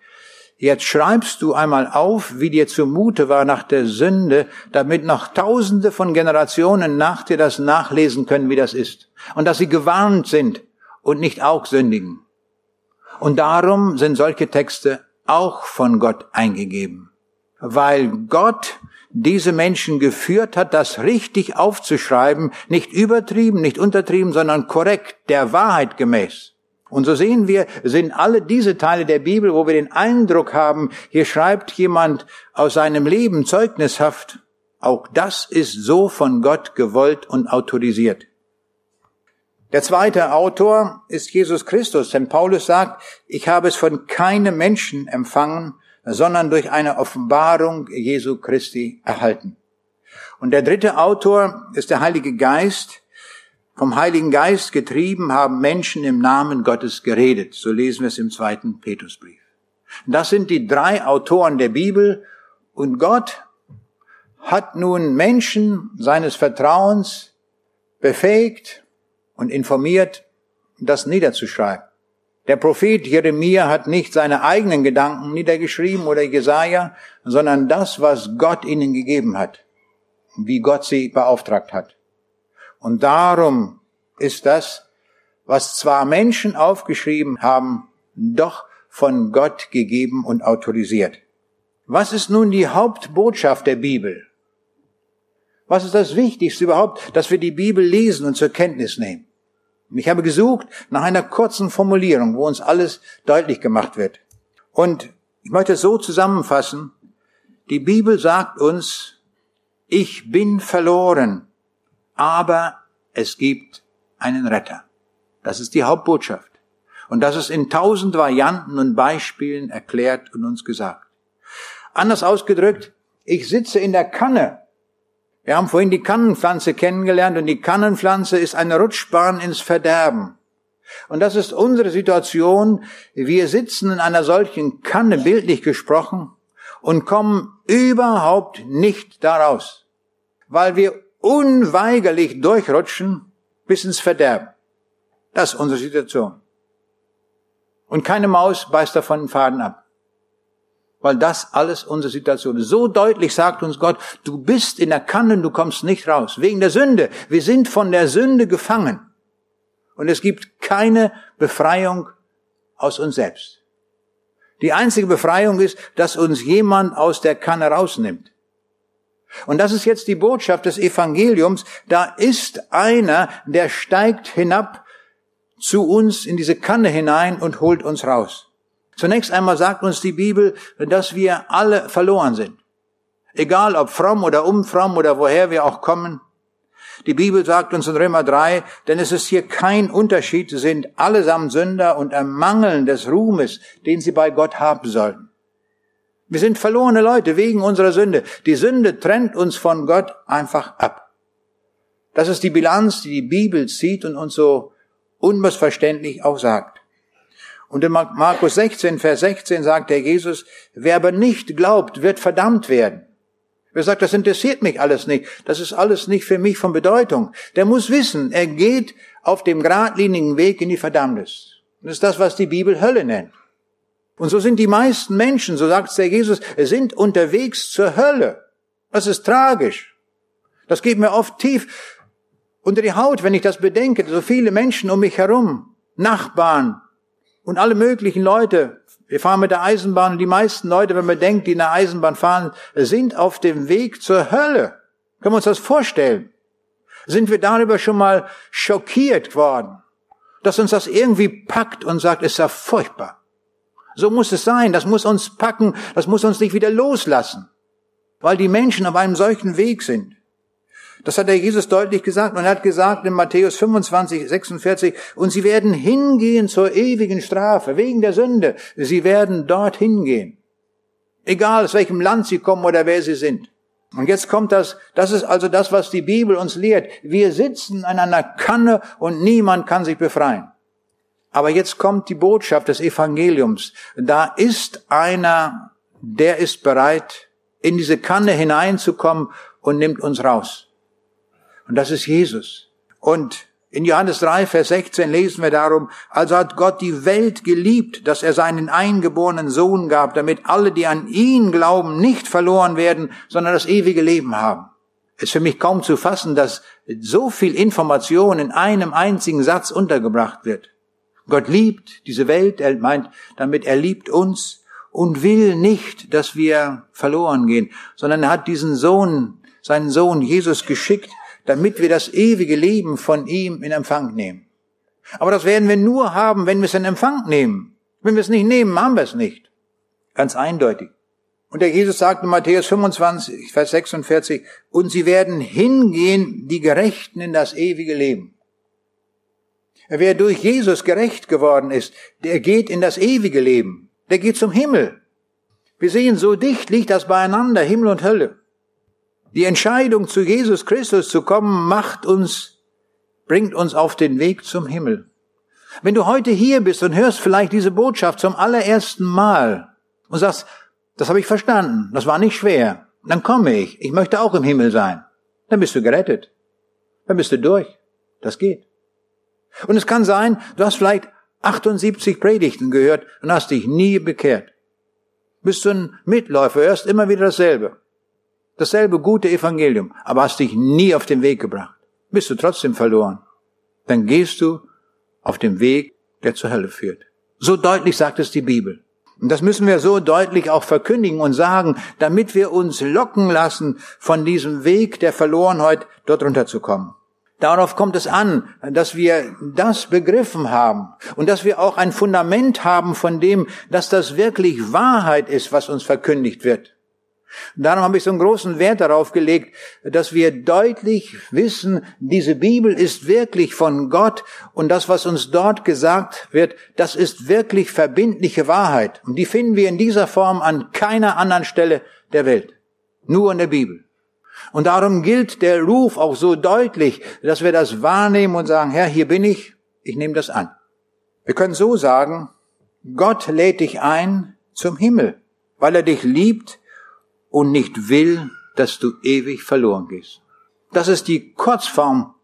jetzt schreibst du einmal auf, wie dir zumute war nach der Sünde, damit noch Tausende von Generationen nach dir das nachlesen können, wie das ist. Und dass sie gewarnt sind und nicht auch sündigen. Und darum sind solche Texte auch von Gott eingegeben. Weil Gott diese Menschen geführt hat, das richtig aufzuschreiben, nicht übertrieben, nicht untertrieben, sondern korrekt, der Wahrheit gemäß. Und so sehen wir, sind alle diese Teile der Bibel, wo wir den Eindruck haben, hier schreibt jemand aus seinem Leben zeugnishaft, auch das ist so von Gott gewollt und autorisiert. Der zweite Autor ist Jesus Christus, denn Paulus sagt, ich habe es von keinem Menschen empfangen, sondern durch eine Offenbarung Jesu Christi erhalten. Und der dritte Autor ist der Heilige Geist. Vom Heiligen Geist getrieben haben Menschen im Namen Gottes geredet. So lesen wir es im zweiten Petrusbrief. Das sind die drei Autoren der Bibel und Gott hat nun Menschen seines Vertrauens befähigt und informiert, das niederzuschreiben. Der Prophet Jeremia hat nicht seine eigenen Gedanken niedergeschrieben oder Jesaja, sondern das, was Gott ihnen gegeben hat. wie Gott sie beauftragt hat. Und darum ist das, was zwar Menschen aufgeschrieben haben, doch von Gott gegeben und autorisiert. Was ist nun die Hauptbotschaft der Bibel? Was ist das Wichtigste überhaupt, dass wir die Bibel lesen und zur Kenntnis nehmen? Ich habe gesucht nach einer kurzen Formulierung, wo uns alles deutlich gemacht wird. Und ich möchte es so zusammenfassen. Die Bibel sagt uns, ich bin verloren, aber es gibt einen Retter. Das ist die Hauptbotschaft. Und das ist in tausend Varianten und Beispielen erklärt und uns gesagt. Anders ausgedrückt, ich sitze in der Kanne. Wir haben vorhin die Kannenpflanze kennengelernt und die Kannenpflanze ist eine Rutschbahn ins Verderben. Und das ist unsere Situation. Wir sitzen in einer solchen Kanne, bildlich gesprochen, und kommen überhaupt nicht daraus, weil wir unweigerlich durchrutschen bis ins Verderben. Das ist unsere Situation. Und keine Maus beißt davon den Faden ab. Weil das alles unsere Situation ist. So deutlich sagt uns Gott, du bist in der Kanne, du kommst nicht raus. Wegen der Sünde. Wir sind von der Sünde gefangen. Und es gibt keine Befreiung aus uns selbst. Die einzige Befreiung ist, dass uns jemand aus der Kanne rausnimmt. Und das ist jetzt die Botschaft des Evangeliums. Da ist einer, der steigt hinab zu uns in diese Kanne hinein und holt uns raus. Zunächst einmal sagt uns die Bibel, dass wir alle verloren sind. Egal ob fromm oder unfromm oder woher wir auch kommen. Die Bibel sagt uns in Römer 3, denn es ist hier kein Unterschied, sind allesamt Sünder und ermangeln des Ruhmes, den sie bei Gott haben sollten. Wir sind verlorene Leute wegen unserer Sünde. Die Sünde trennt uns von Gott einfach ab. Das ist die Bilanz, die die Bibel zieht und uns so unmissverständlich auch sagt. Und in Markus 16, Vers 16 sagt der Jesus, wer aber nicht glaubt, wird verdammt werden. Wer sagt, das interessiert mich alles nicht, das ist alles nicht für mich von Bedeutung, der muss wissen, er geht auf dem geradlinigen Weg in die Verdammnis. Das ist das, was die Bibel Hölle nennt. Und so sind die meisten Menschen, so sagt der Jesus, sind unterwegs zur Hölle. Das ist tragisch. Das geht mir oft tief unter die Haut, wenn ich das bedenke. So viele Menschen um mich herum, Nachbarn und alle möglichen Leute, wir fahren mit der Eisenbahn und die meisten Leute, wenn man denkt, die in der Eisenbahn fahren, sind auf dem Weg zur Hölle. Können wir uns das vorstellen? Sind wir darüber schon mal schockiert worden, dass uns das irgendwie packt und sagt, es ist ja furchtbar. So muss es sein, das muss uns packen, das muss uns nicht wieder loslassen, weil die Menschen auf einem solchen Weg sind. Das hat der Jesus deutlich gesagt. Und er hat gesagt in Matthäus 25, 46, und sie werden hingehen zur ewigen Strafe, wegen der Sünde. Sie werden dort hingehen. Egal aus welchem Land sie kommen oder wer sie sind. Und jetzt kommt das, das ist also das, was die Bibel uns lehrt. Wir sitzen an einer Kanne und niemand kann sich befreien. Aber jetzt kommt die Botschaft des Evangeliums. Da ist einer, der ist bereit, in diese Kanne hineinzukommen und nimmt uns raus. Und das ist Jesus. Und in Johannes 3, Vers 16 lesen wir darum, also hat Gott die Welt geliebt, dass er seinen eingeborenen Sohn gab, damit alle, die an ihn glauben, nicht verloren werden, sondern das ewige Leben haben. Es ist für mich kaum zu fassen, dass so viel Information in einem einzigen Satz untergebracht wird. Gott liebt diese Welt, er meint damit, er liebt uns und will nicht, dass wir verloren gehen, sondern er hat diesen Sohn, seinen Sohn Jesus geschickt, damit wir das ewige Leben von ihm in Empfang nehmen. Aber das werden wir nur haben, wenn wir es in Empfang nehmen. Wenn wir es nicht nehmen, haben wir es nicht. Ganz eindeutig. Und der Jesus sagt in Matthäus 25, Vers 46, und sie werden hingehen, die Gerechten in das ewige Leben. Wer durch Jesus gerecht geworden ist, der geht in das ewige Leben. Der geht zum Himmel. Wir sehen, so dicht liegt das beieinander, Himmel und Hölle. Die Entscheidung, zu Jesus Christus zu kommen, macht uns, bringt uns auf den Weg zum Himmel. Wenn du heute hier bist und hörst vielleicht diese Botschaft zum allerersten Mal und sagst, das habe ich verstanden, das war nicht schwer, dann komme ich, ich möchte auch im Himmel sein, dann bist du gerettet. Dann bist du durch. Das geht. Und es kann sein, du hast vielleicht 78 Predigten gehört und hast dich nie bekehrt. Bist du ein Mitläufer, hörst immer wieder dasselbe. Dasselbe gute Evangelium, aber hast dich nie auf den Weg gebracht. Bist du trotzdem verloren. Dann gehst du auf dem Weg, der zur Hölle führt. So deutlich sagt es die Bibel. Und das müssen wir so deutlich auch verkündigen und sagen, damit wir uns locken lassen, von diesem Weg der Verlorenheit dort runterzukommen. Darauf kommt es an, dass wir das begriffen haben und dass wir auch ein Fundament haben von dem, dass das wirklich Wahrheit ist, was uns verkündigt wird. Darum habe ich so einen großen Wert darauf gelegt, dass wir deutlich wissen, diese Bibel ist wirklich von Gott und das, was uns dort gesagt wird, das ist wirklich verbindliche Wahrheit. Und die finden wir in dieser Form an keiner anderen Stelle der Welt. Nur in der Bibel. Und darum gilt der Ruf auch so deutlich, dass wir das wahrnehmen und sagen, Herr, hier bin ich, ich nehme das an. Wir können so sagen, Gott lädt dich ein zum Himmel, weil er dich liebt und nicht will, dass du ewig verloren gehst. Das ist die Kurzform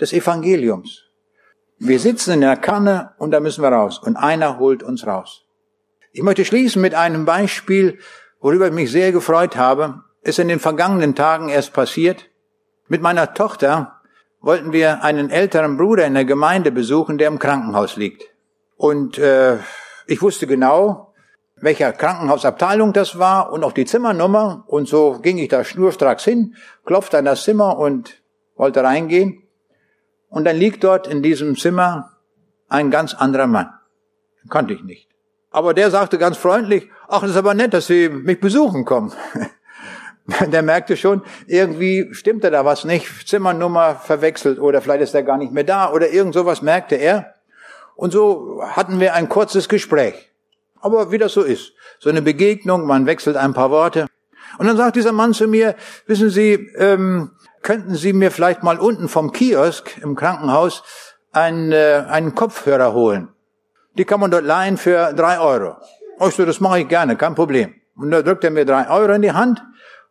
des Evangeliums. Wir sitzen in der Kanne und da müssen wir raus und einer holt uns raus. Ich möchte schließen mit einem Beispiel, worüber ich mich sehr gefreut habe. Ist in den vergangenen Tagen erst passiert. Mit meiner Tochter wollten wir einen älteren Bruder in der Gemeinde besuchen, der im Krankenhaus liegt. Und äh, ich wusste genau, welcher Krankenhausabteilung das war und auch die Zimmernummer. Und so ging ich da schnurstracks hin, klopfte an das Zimmer und wollte reingehen. Und dann liegt dort in diesem Zimmer ein ganz anderer Mann. Den kannte ich nicht. Aber der sagte ganz freundlich, ach, das ist aber nett, dass Sie mich besuchen kommen. (laughs) der merkte schon, irgendwie stimmte da was nicht, Zimmernummer verwechselt oder vielleicht ist er gar nicht mehr da oder irgend sowas merkte er. Und so hatten wir ein kurzes Gespräch. Aber wie das so ist. So eine Begegnung, man wechselt ein paar Worte. Und dann sagt dieser Mann zu mir, wissen Sie, ähm, könnten Sie mir vielleicht mal unten vom Kiosk im Krankenhaus einen, äh, einen Kopfhörer holen? Die kann man dort leihen für drei Euro. Ich so, das mache ich gerne, kein Problem. Und da drückt er mir drei Euro in die Hand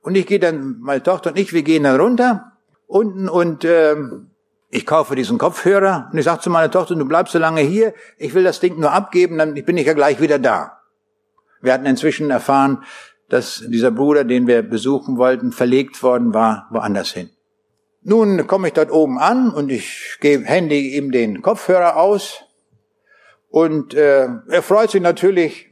und ich gehe dann, meine Tochter und ich, wir gehen dann runter unten und ähm, ich kaufe diesen Kopfhörer und ich sage zu meiner Tochter, du bleibst so lange hier, ich will das Ding nur abgeben, dann bin ich ja gleich wieder da. Wir hatten inzwischen erfahren, dass dieser Bruder, den wir besuchen wollten, verlegt worden war woanders hin. Nun komme ich dort oben an und ich gebe händige ihm den Kopfhörer aus und äh, er freut sich natürlich.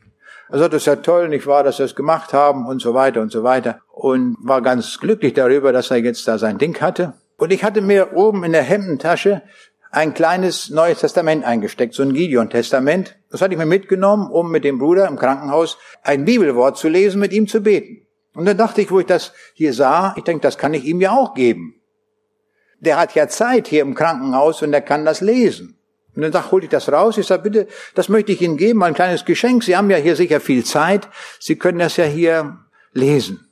Er sagt, das ist ja toll, nicht wahr, dass wir es gemacht haben und so weiter und so weiter und war ganz glücklich darüber, dass er jetzt da sein Ding hatte. Und ich hatte mir oben in der Hemdentasche ein kleines Neues Testament eingesteckt, so ein Gideon-Testament. Das hatte ich mir mitgenommen, um mit dem Bruder im Krankenhaus ein Bibelwort zu lesen, mit ihm zu beten. Und dann dachte ich, wo ich das hier sah, ich denke, das kann ich ihm ja auch geben. Der hat ja Zeit hier im Krankenhaus und der kann das lesen. Und dann sag, hol ich das raus. Ich sage, bitte, das möchte ich Ihnen geben, ein kleines Geschenk. Sie haben ja hier sicher viel Zeit. Sie können das ja hier lesen.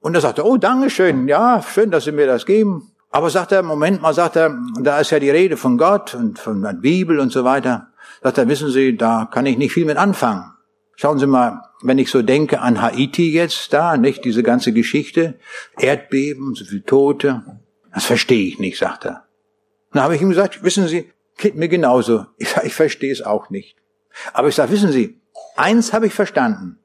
Und er sagte, oh, Dankeschön. Ja, schön, dass Sie mir das geben. Aber sagt er, Moment mal, sagt er, da ist ja die Rede von Gott und von der Bibel und so weiter. Sagt er, wissen Sie, da kann ich nicht viel mit anfangen. Schauen Sie mal, wenn ich so denke an Haiti jetzt da, nicht diese ganze Geschichte, Erdbeben, so viel Tote, das verstehe ich nicht, sagt er. Dann habe ich ihm gesagt, wissen Sie, geht mir genauso. Ich, ich verstehe es auch nicht. Aber ich sage, wissen Sie, eins habe ich verstanden.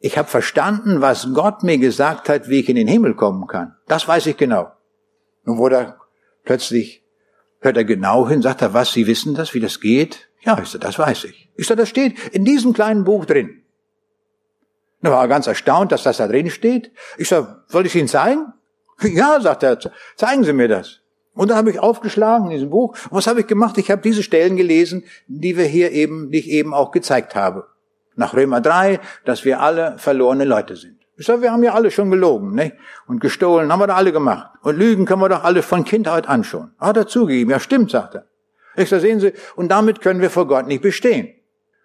Ich habe verstanden, was Gott mir gesagt hat, wie ich in den Himmel kommen kann. Das weiß ich genau. Nun wurde er plötzlich, hört er genau hin, sagt er, was, Sie wissen das, wie das geht? Ja, ich sage, das weiß ich. Ich sage, das steht in diesem kleinen Buch drin. Dann war er ganz erstaunt, dass das da drin steht. Ich sage, soll ich Ihnen zeigen? (laughs) Ja, sagt er, zeigen Sie mir das. Und dann habe ich aufgeschlagen in diesem Buch. Und was habe ich gemacht? Ich habe diese Stellen gelesen, die wir hier eben, die ich eben auch gezeigt habe. Nach Römer 3, dass wir alle verlorene Leute sind. Ich sage, wir haben ja alle schon gelogen, ne? Und gestohlen haben wir doch alle gemacht. Und Lügen können wir doch alle von Kindheit an schon. Hat er zugegeben. Ja, stimmt, sagt er. Ich sage, sehen Sie, und damit können wir vor Gott nicht bestehen.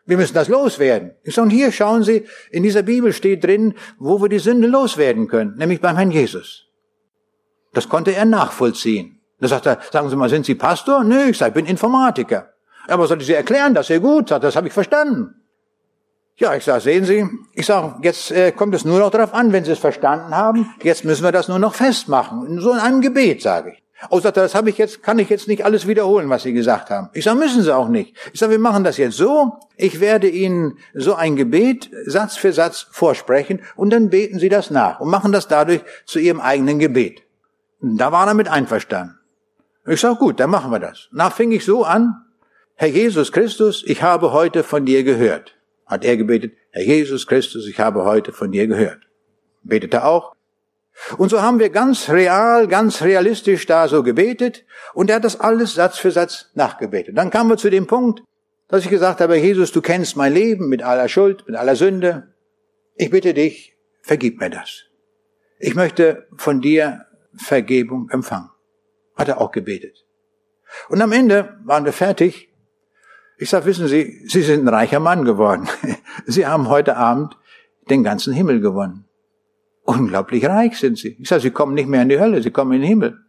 Wir müssen das loswerden. Ich sage, und hier schauen Sie, in dieser Bibel steht drin, wo wir die Sünde loswerden können, nämlich beim Herrn Jesus. Das konnte er nachvollziehen. Da sagt er, sagen Sie mal, sind Sie Pastor? Nö, ich sage, ich bin Informatiker. Aber soll ich Sie erklären, dass er gut sagt, das habe ich verstanden. Ja, ich sage, sehen Sie, ich sage, jetzt äh, kommt es nur noch darauf an, wenn Sie es verstanden haben, jetzt müssen wir das nur noch festmachen. So in einem Gebet, sage ich. Oh, sagt er, das habe ich jetzt, kann ich jetzt nicht alles wiederholen, was Sie gesagt haben. Ich sage, müssen Sie auch nicht. Ich sage, wir machen das jetzt so. Ich werde Ihnen so ein Gebet Satz für Satz vorsprechen und dann beten Sie das nach und machen das dadurch zu Ihrem eigenen Gebet. Da war er mit einverstanden. Ich sage, gut, dann machen wir das. Na, fing ich so an. Herr Jesus Christus, ich habe heute von dir gehört. Hat er gebetet, Herr Jesus Christus, ich habe heute von dir gehört. Betete auch, und so haben wir ganz real, ganz realistisch da so gebetet und er hat das alles Satz für Satz nachgebetet. Dann kamen wir zu dem Punkt, dass ich gesagt habe, Jesus, du kennst mein Leben mit aller Schuld, mit aller Sünde. Ich bitte dich, vergib mir das. Ich möchte von dir Vergebung empfangen. Hat er auch gebetet. Und am Ende waren wir fertig. Ich sage, wissen Sie, Sie sind ein reicher Mann geworden. (laughs) Sie haben heute Abend den ganzen Himmel gewonnen. Unglaublich reich sind sie. Ich sage, sie kommen nicht mehr in die Hölle, sie kommen in den Himmel.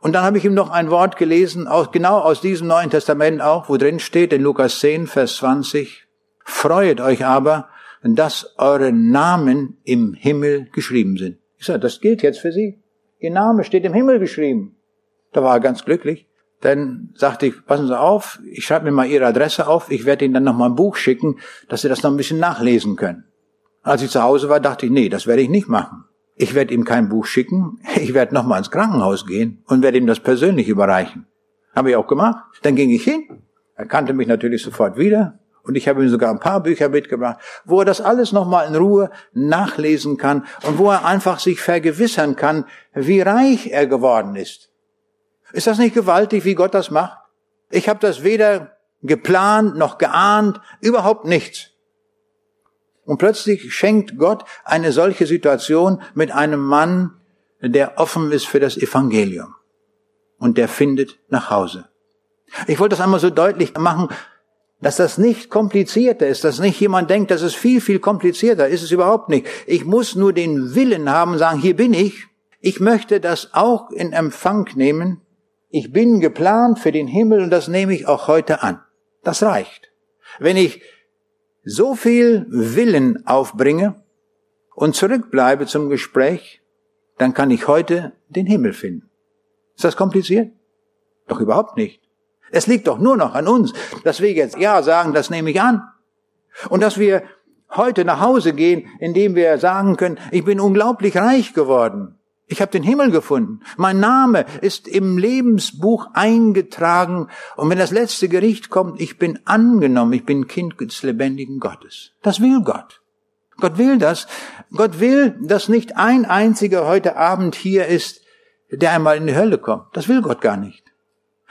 Und dann habe ich ihm noch ein Wort gelesen, aus, genau aus diesem Neuen Testament auch, wo drin steht, in Lukas 10, Vers 20, Freuet euch aber, dass eure Namen im Himmel geschrieben sind. Ich sage, das gilt jetzt für Sie. Ihr Name steht im Himmel geschrieben. Da war er ganz glücklich. Dann sagte ich, passen Sie auf, ich schreibe mir mal Ihre Adresse auf, ich werde Ihnen dann noch mal ein Buch schicken, dass Sie das noch ein bisschen nachlesen können. Als ich zu Hause war, dachte ich, nee, das werde ich nicht machen. Ich werde ihm kein Buch schicken, (laughs) ich werde nochmal ins Krankenhaus gehen und werde ihm das persönlich überreichen. Habe ich auch gemacht. Dann ging ich hin, er kannte mich natürlich sofort wieder und ich habe ihm sogar ein paar Bücher mitgebracht, wo er das alles nochmal in Ruhe nachlesen kann und wo er einfach sich vergewissern kann, wie reich er geworden ist. Ist das nicht gewaltig, wie Gott das macht? Ich habe das weder geplant noch geahnt, überhaupt nichts. Und plötzlich schenkt Gott eine solche Situation mit einem Mann, der offen ist für das Evangelium. Und der findet nach Hause. Ich wollte das einmal so deutlich machen, dass das nicht komplizierter ist, dass nicht jemand denkt, das ist viel, viel komplizierter. Ist es überhaupt nicht. Ich muss nur den Willen haben, sagen, hier bin ich. Ich möchte das auch in Empfang nehmen. Ich bin geplant für den Himmel und das nehme ich auch heute an. Das reicht. Wenn ich so viel Willen aufbringe und zurückbleibe zum Gespräch, dann kann ich heute den Himmel finden. Ist das kompliziert? Doch überhaupt nicht. Es liegt doch nur noch an uns, dass wir jetzt Ja sagen, das nehme ich an. Und dass wir heute nach Hause gehen, indem wir sagen können, ich bin unglaublich reich geworden. Ich habe den Himmel gefunden. Mein Name ist im Lebensbuch eingetragen. Und wenn das letzte Gericht kommt, ich bin angenommen, ich bin Kind des lebendigen Gottes. Das will Gott. Gott will das. Gott will, dass nicht ein einziger heute Abend hier ist, der einmal in die Hölle kommt. Das will Gott gar nicht.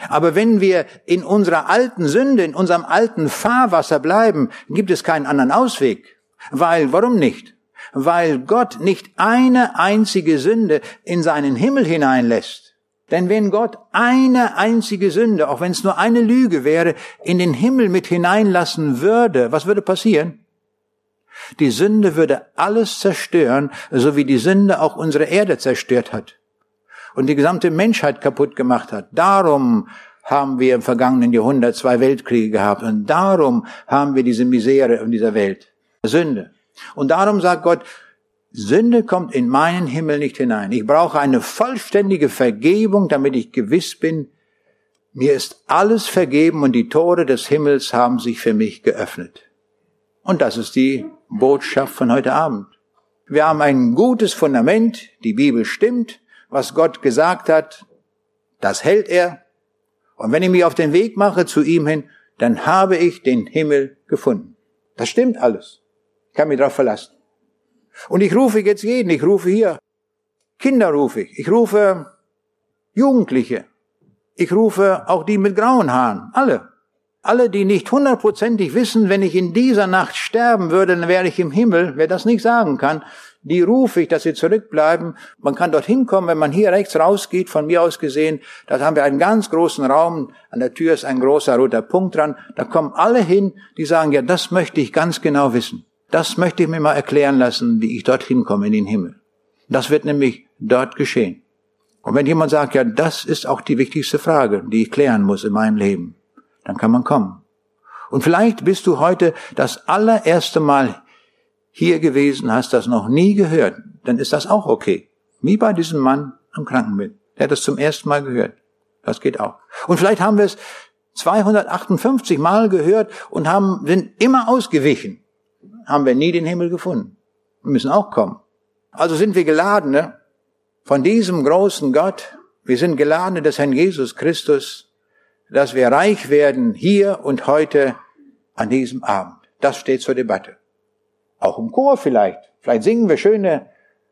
Aber wenn wir in unserer alten Sünde, in unserem alten Fahrwasser bleiben, gibt es keinen anderen Ausweg. Weil, warum nicht? Weil Gott nicht eine einzige Sünde in seinen Himmel hineinlässt. Denn wenn Gott eine einzige Sünde, auch wenn es nur eine Lüge wäre, in den Himmel mit hineinlassen würde, was würde passieren? Die Sünde würde alles zerstören, so wie die Sünde auch unsere Erde zerstört hat und die gesamte Menschheit kaputt gemacht hat. Darum haben wir im vergangenen Jahrhundert zwei Weltkriege gehabt und darum haben wir diese Misere in dieser Welt. Sünde. Und darum sagt Gott, Sünde kommt in meinen Himmel nicht hinein. Ich brauche eine vollständige Vergebung, damit ich gewiss bin, mir ist alles vergeben und die Tore des Himmels haben sich für mich geöffnet. Und das ist die Botschaft von heute Abend. Wir haben ein gutes Fundament, die Bibel stimmt, was Gott gesagt hat, das hält er. Und wenn ich mich auf den Weg mache zu ihm hin, dann habe ich den Himmel gefunden. Das stimmt alles. Ich kann mich darauf verlassen. Und ich rufe jetzt jeden, ich rufe hier. Kinder rufe ich, ich rufe Jugendliche, ich rufe auch die mit grauen Haaren, alle. Alle, die nicht hundertprozentig wissen, wenn ich in dieser Nacht sterben würde, dann wäre ich im Himmel, wer das nicht sagen kann, die rufe ich, dass sie zurückbleiben. Man kann dorthin kommen, wenn man hier rechts rausgeht, von mir aus gesehen, da haben wir einen ganz großen Raum, an der Tür ist ein großer roter Punkt dran, da kommen alle hin, die sagen, ja, das möchte ich ganz genau wissen. Das möchte ich mir mal erklären lassen, wie ich dorthin komme in den Himmel. Das wird nämlich dort geschehen. Und wenn jemand sagt, ja, das ist auch die wichtigste Frage, die ich klären muss in meinem Leben, dann kann man kommen. Und vielleicht bist du heute das allererste Mal hier gewesen, hast das noch nie gehört, dann ist das auch okay. Wie bei diesem Mann am Krankenbett. Der hat das zum ersten Mal gehört. Das geht auch. Und vielleicht haben wir es 258 Mal gehört und haben, sind immer ausgewichen. Haben wir nie den Himmel gefunden. Wir müssen auch kommen. Also sind wir Geladene von diesem großen Gott. Wir sind Geladene des Herrn Jesus Christus, dass wir reich werden hier und heute an diesem Abend. Das steht zur Debatte. Auch im Chor vielleicht. Vielleicht singen wir schöne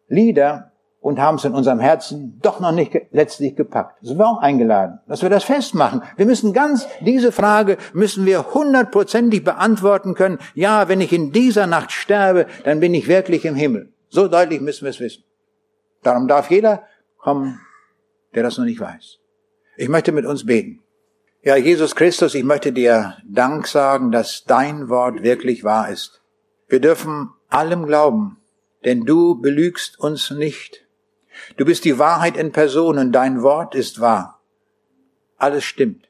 Lieder und haben es in unserem Herzen doch noch nicht letztlich gepackt. sind wir auch eingeladen, dass wir das festmachen. Wir müssen ganz, diese Frage müssen wir hundertprozentig beantworten können. Ja, wenn ich in dieser Nacht sterbe, dann bin ich wirklich im Himmel. So deutlich müssen wir es wissen. Darum darf jeder kommen, der das noch nicht weiß. Ich möchte mit uns beten. Ja, Jesus Christus, ich möchte dir Dank sagen, dass dein Wort wirklich wahr ist. Wir dürfen allem glauben, denn du belügst uns nicht. Du bist die Wahrheit in Person und dein Wort ist wahr. Alles stimmt.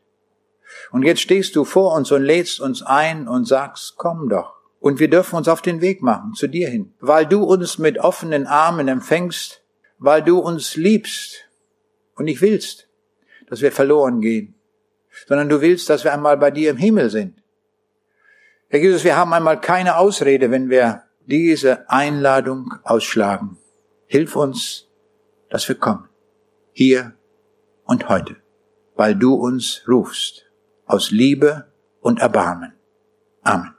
Und jetzt stehst du vor uns und lädst uns ein und sagst, komm doch. Und wir dürfen uns auf den Weg machen, zu dir hin, weil du uns mit offenen Armen empfängst, weil du uns liebst und nicht willst, dass wir verloren gehen, sondern du willst, dass wir einmal bei dir im Himmel sind. Herr Jesus, wir haben einmal keine Ausrede, wenn wir diese Einladung ausschlagen. Hilf uns, dass wir kommen. Hier und heute. Weil du uns rufst. Aus Liebe und Erbarmen. Amen.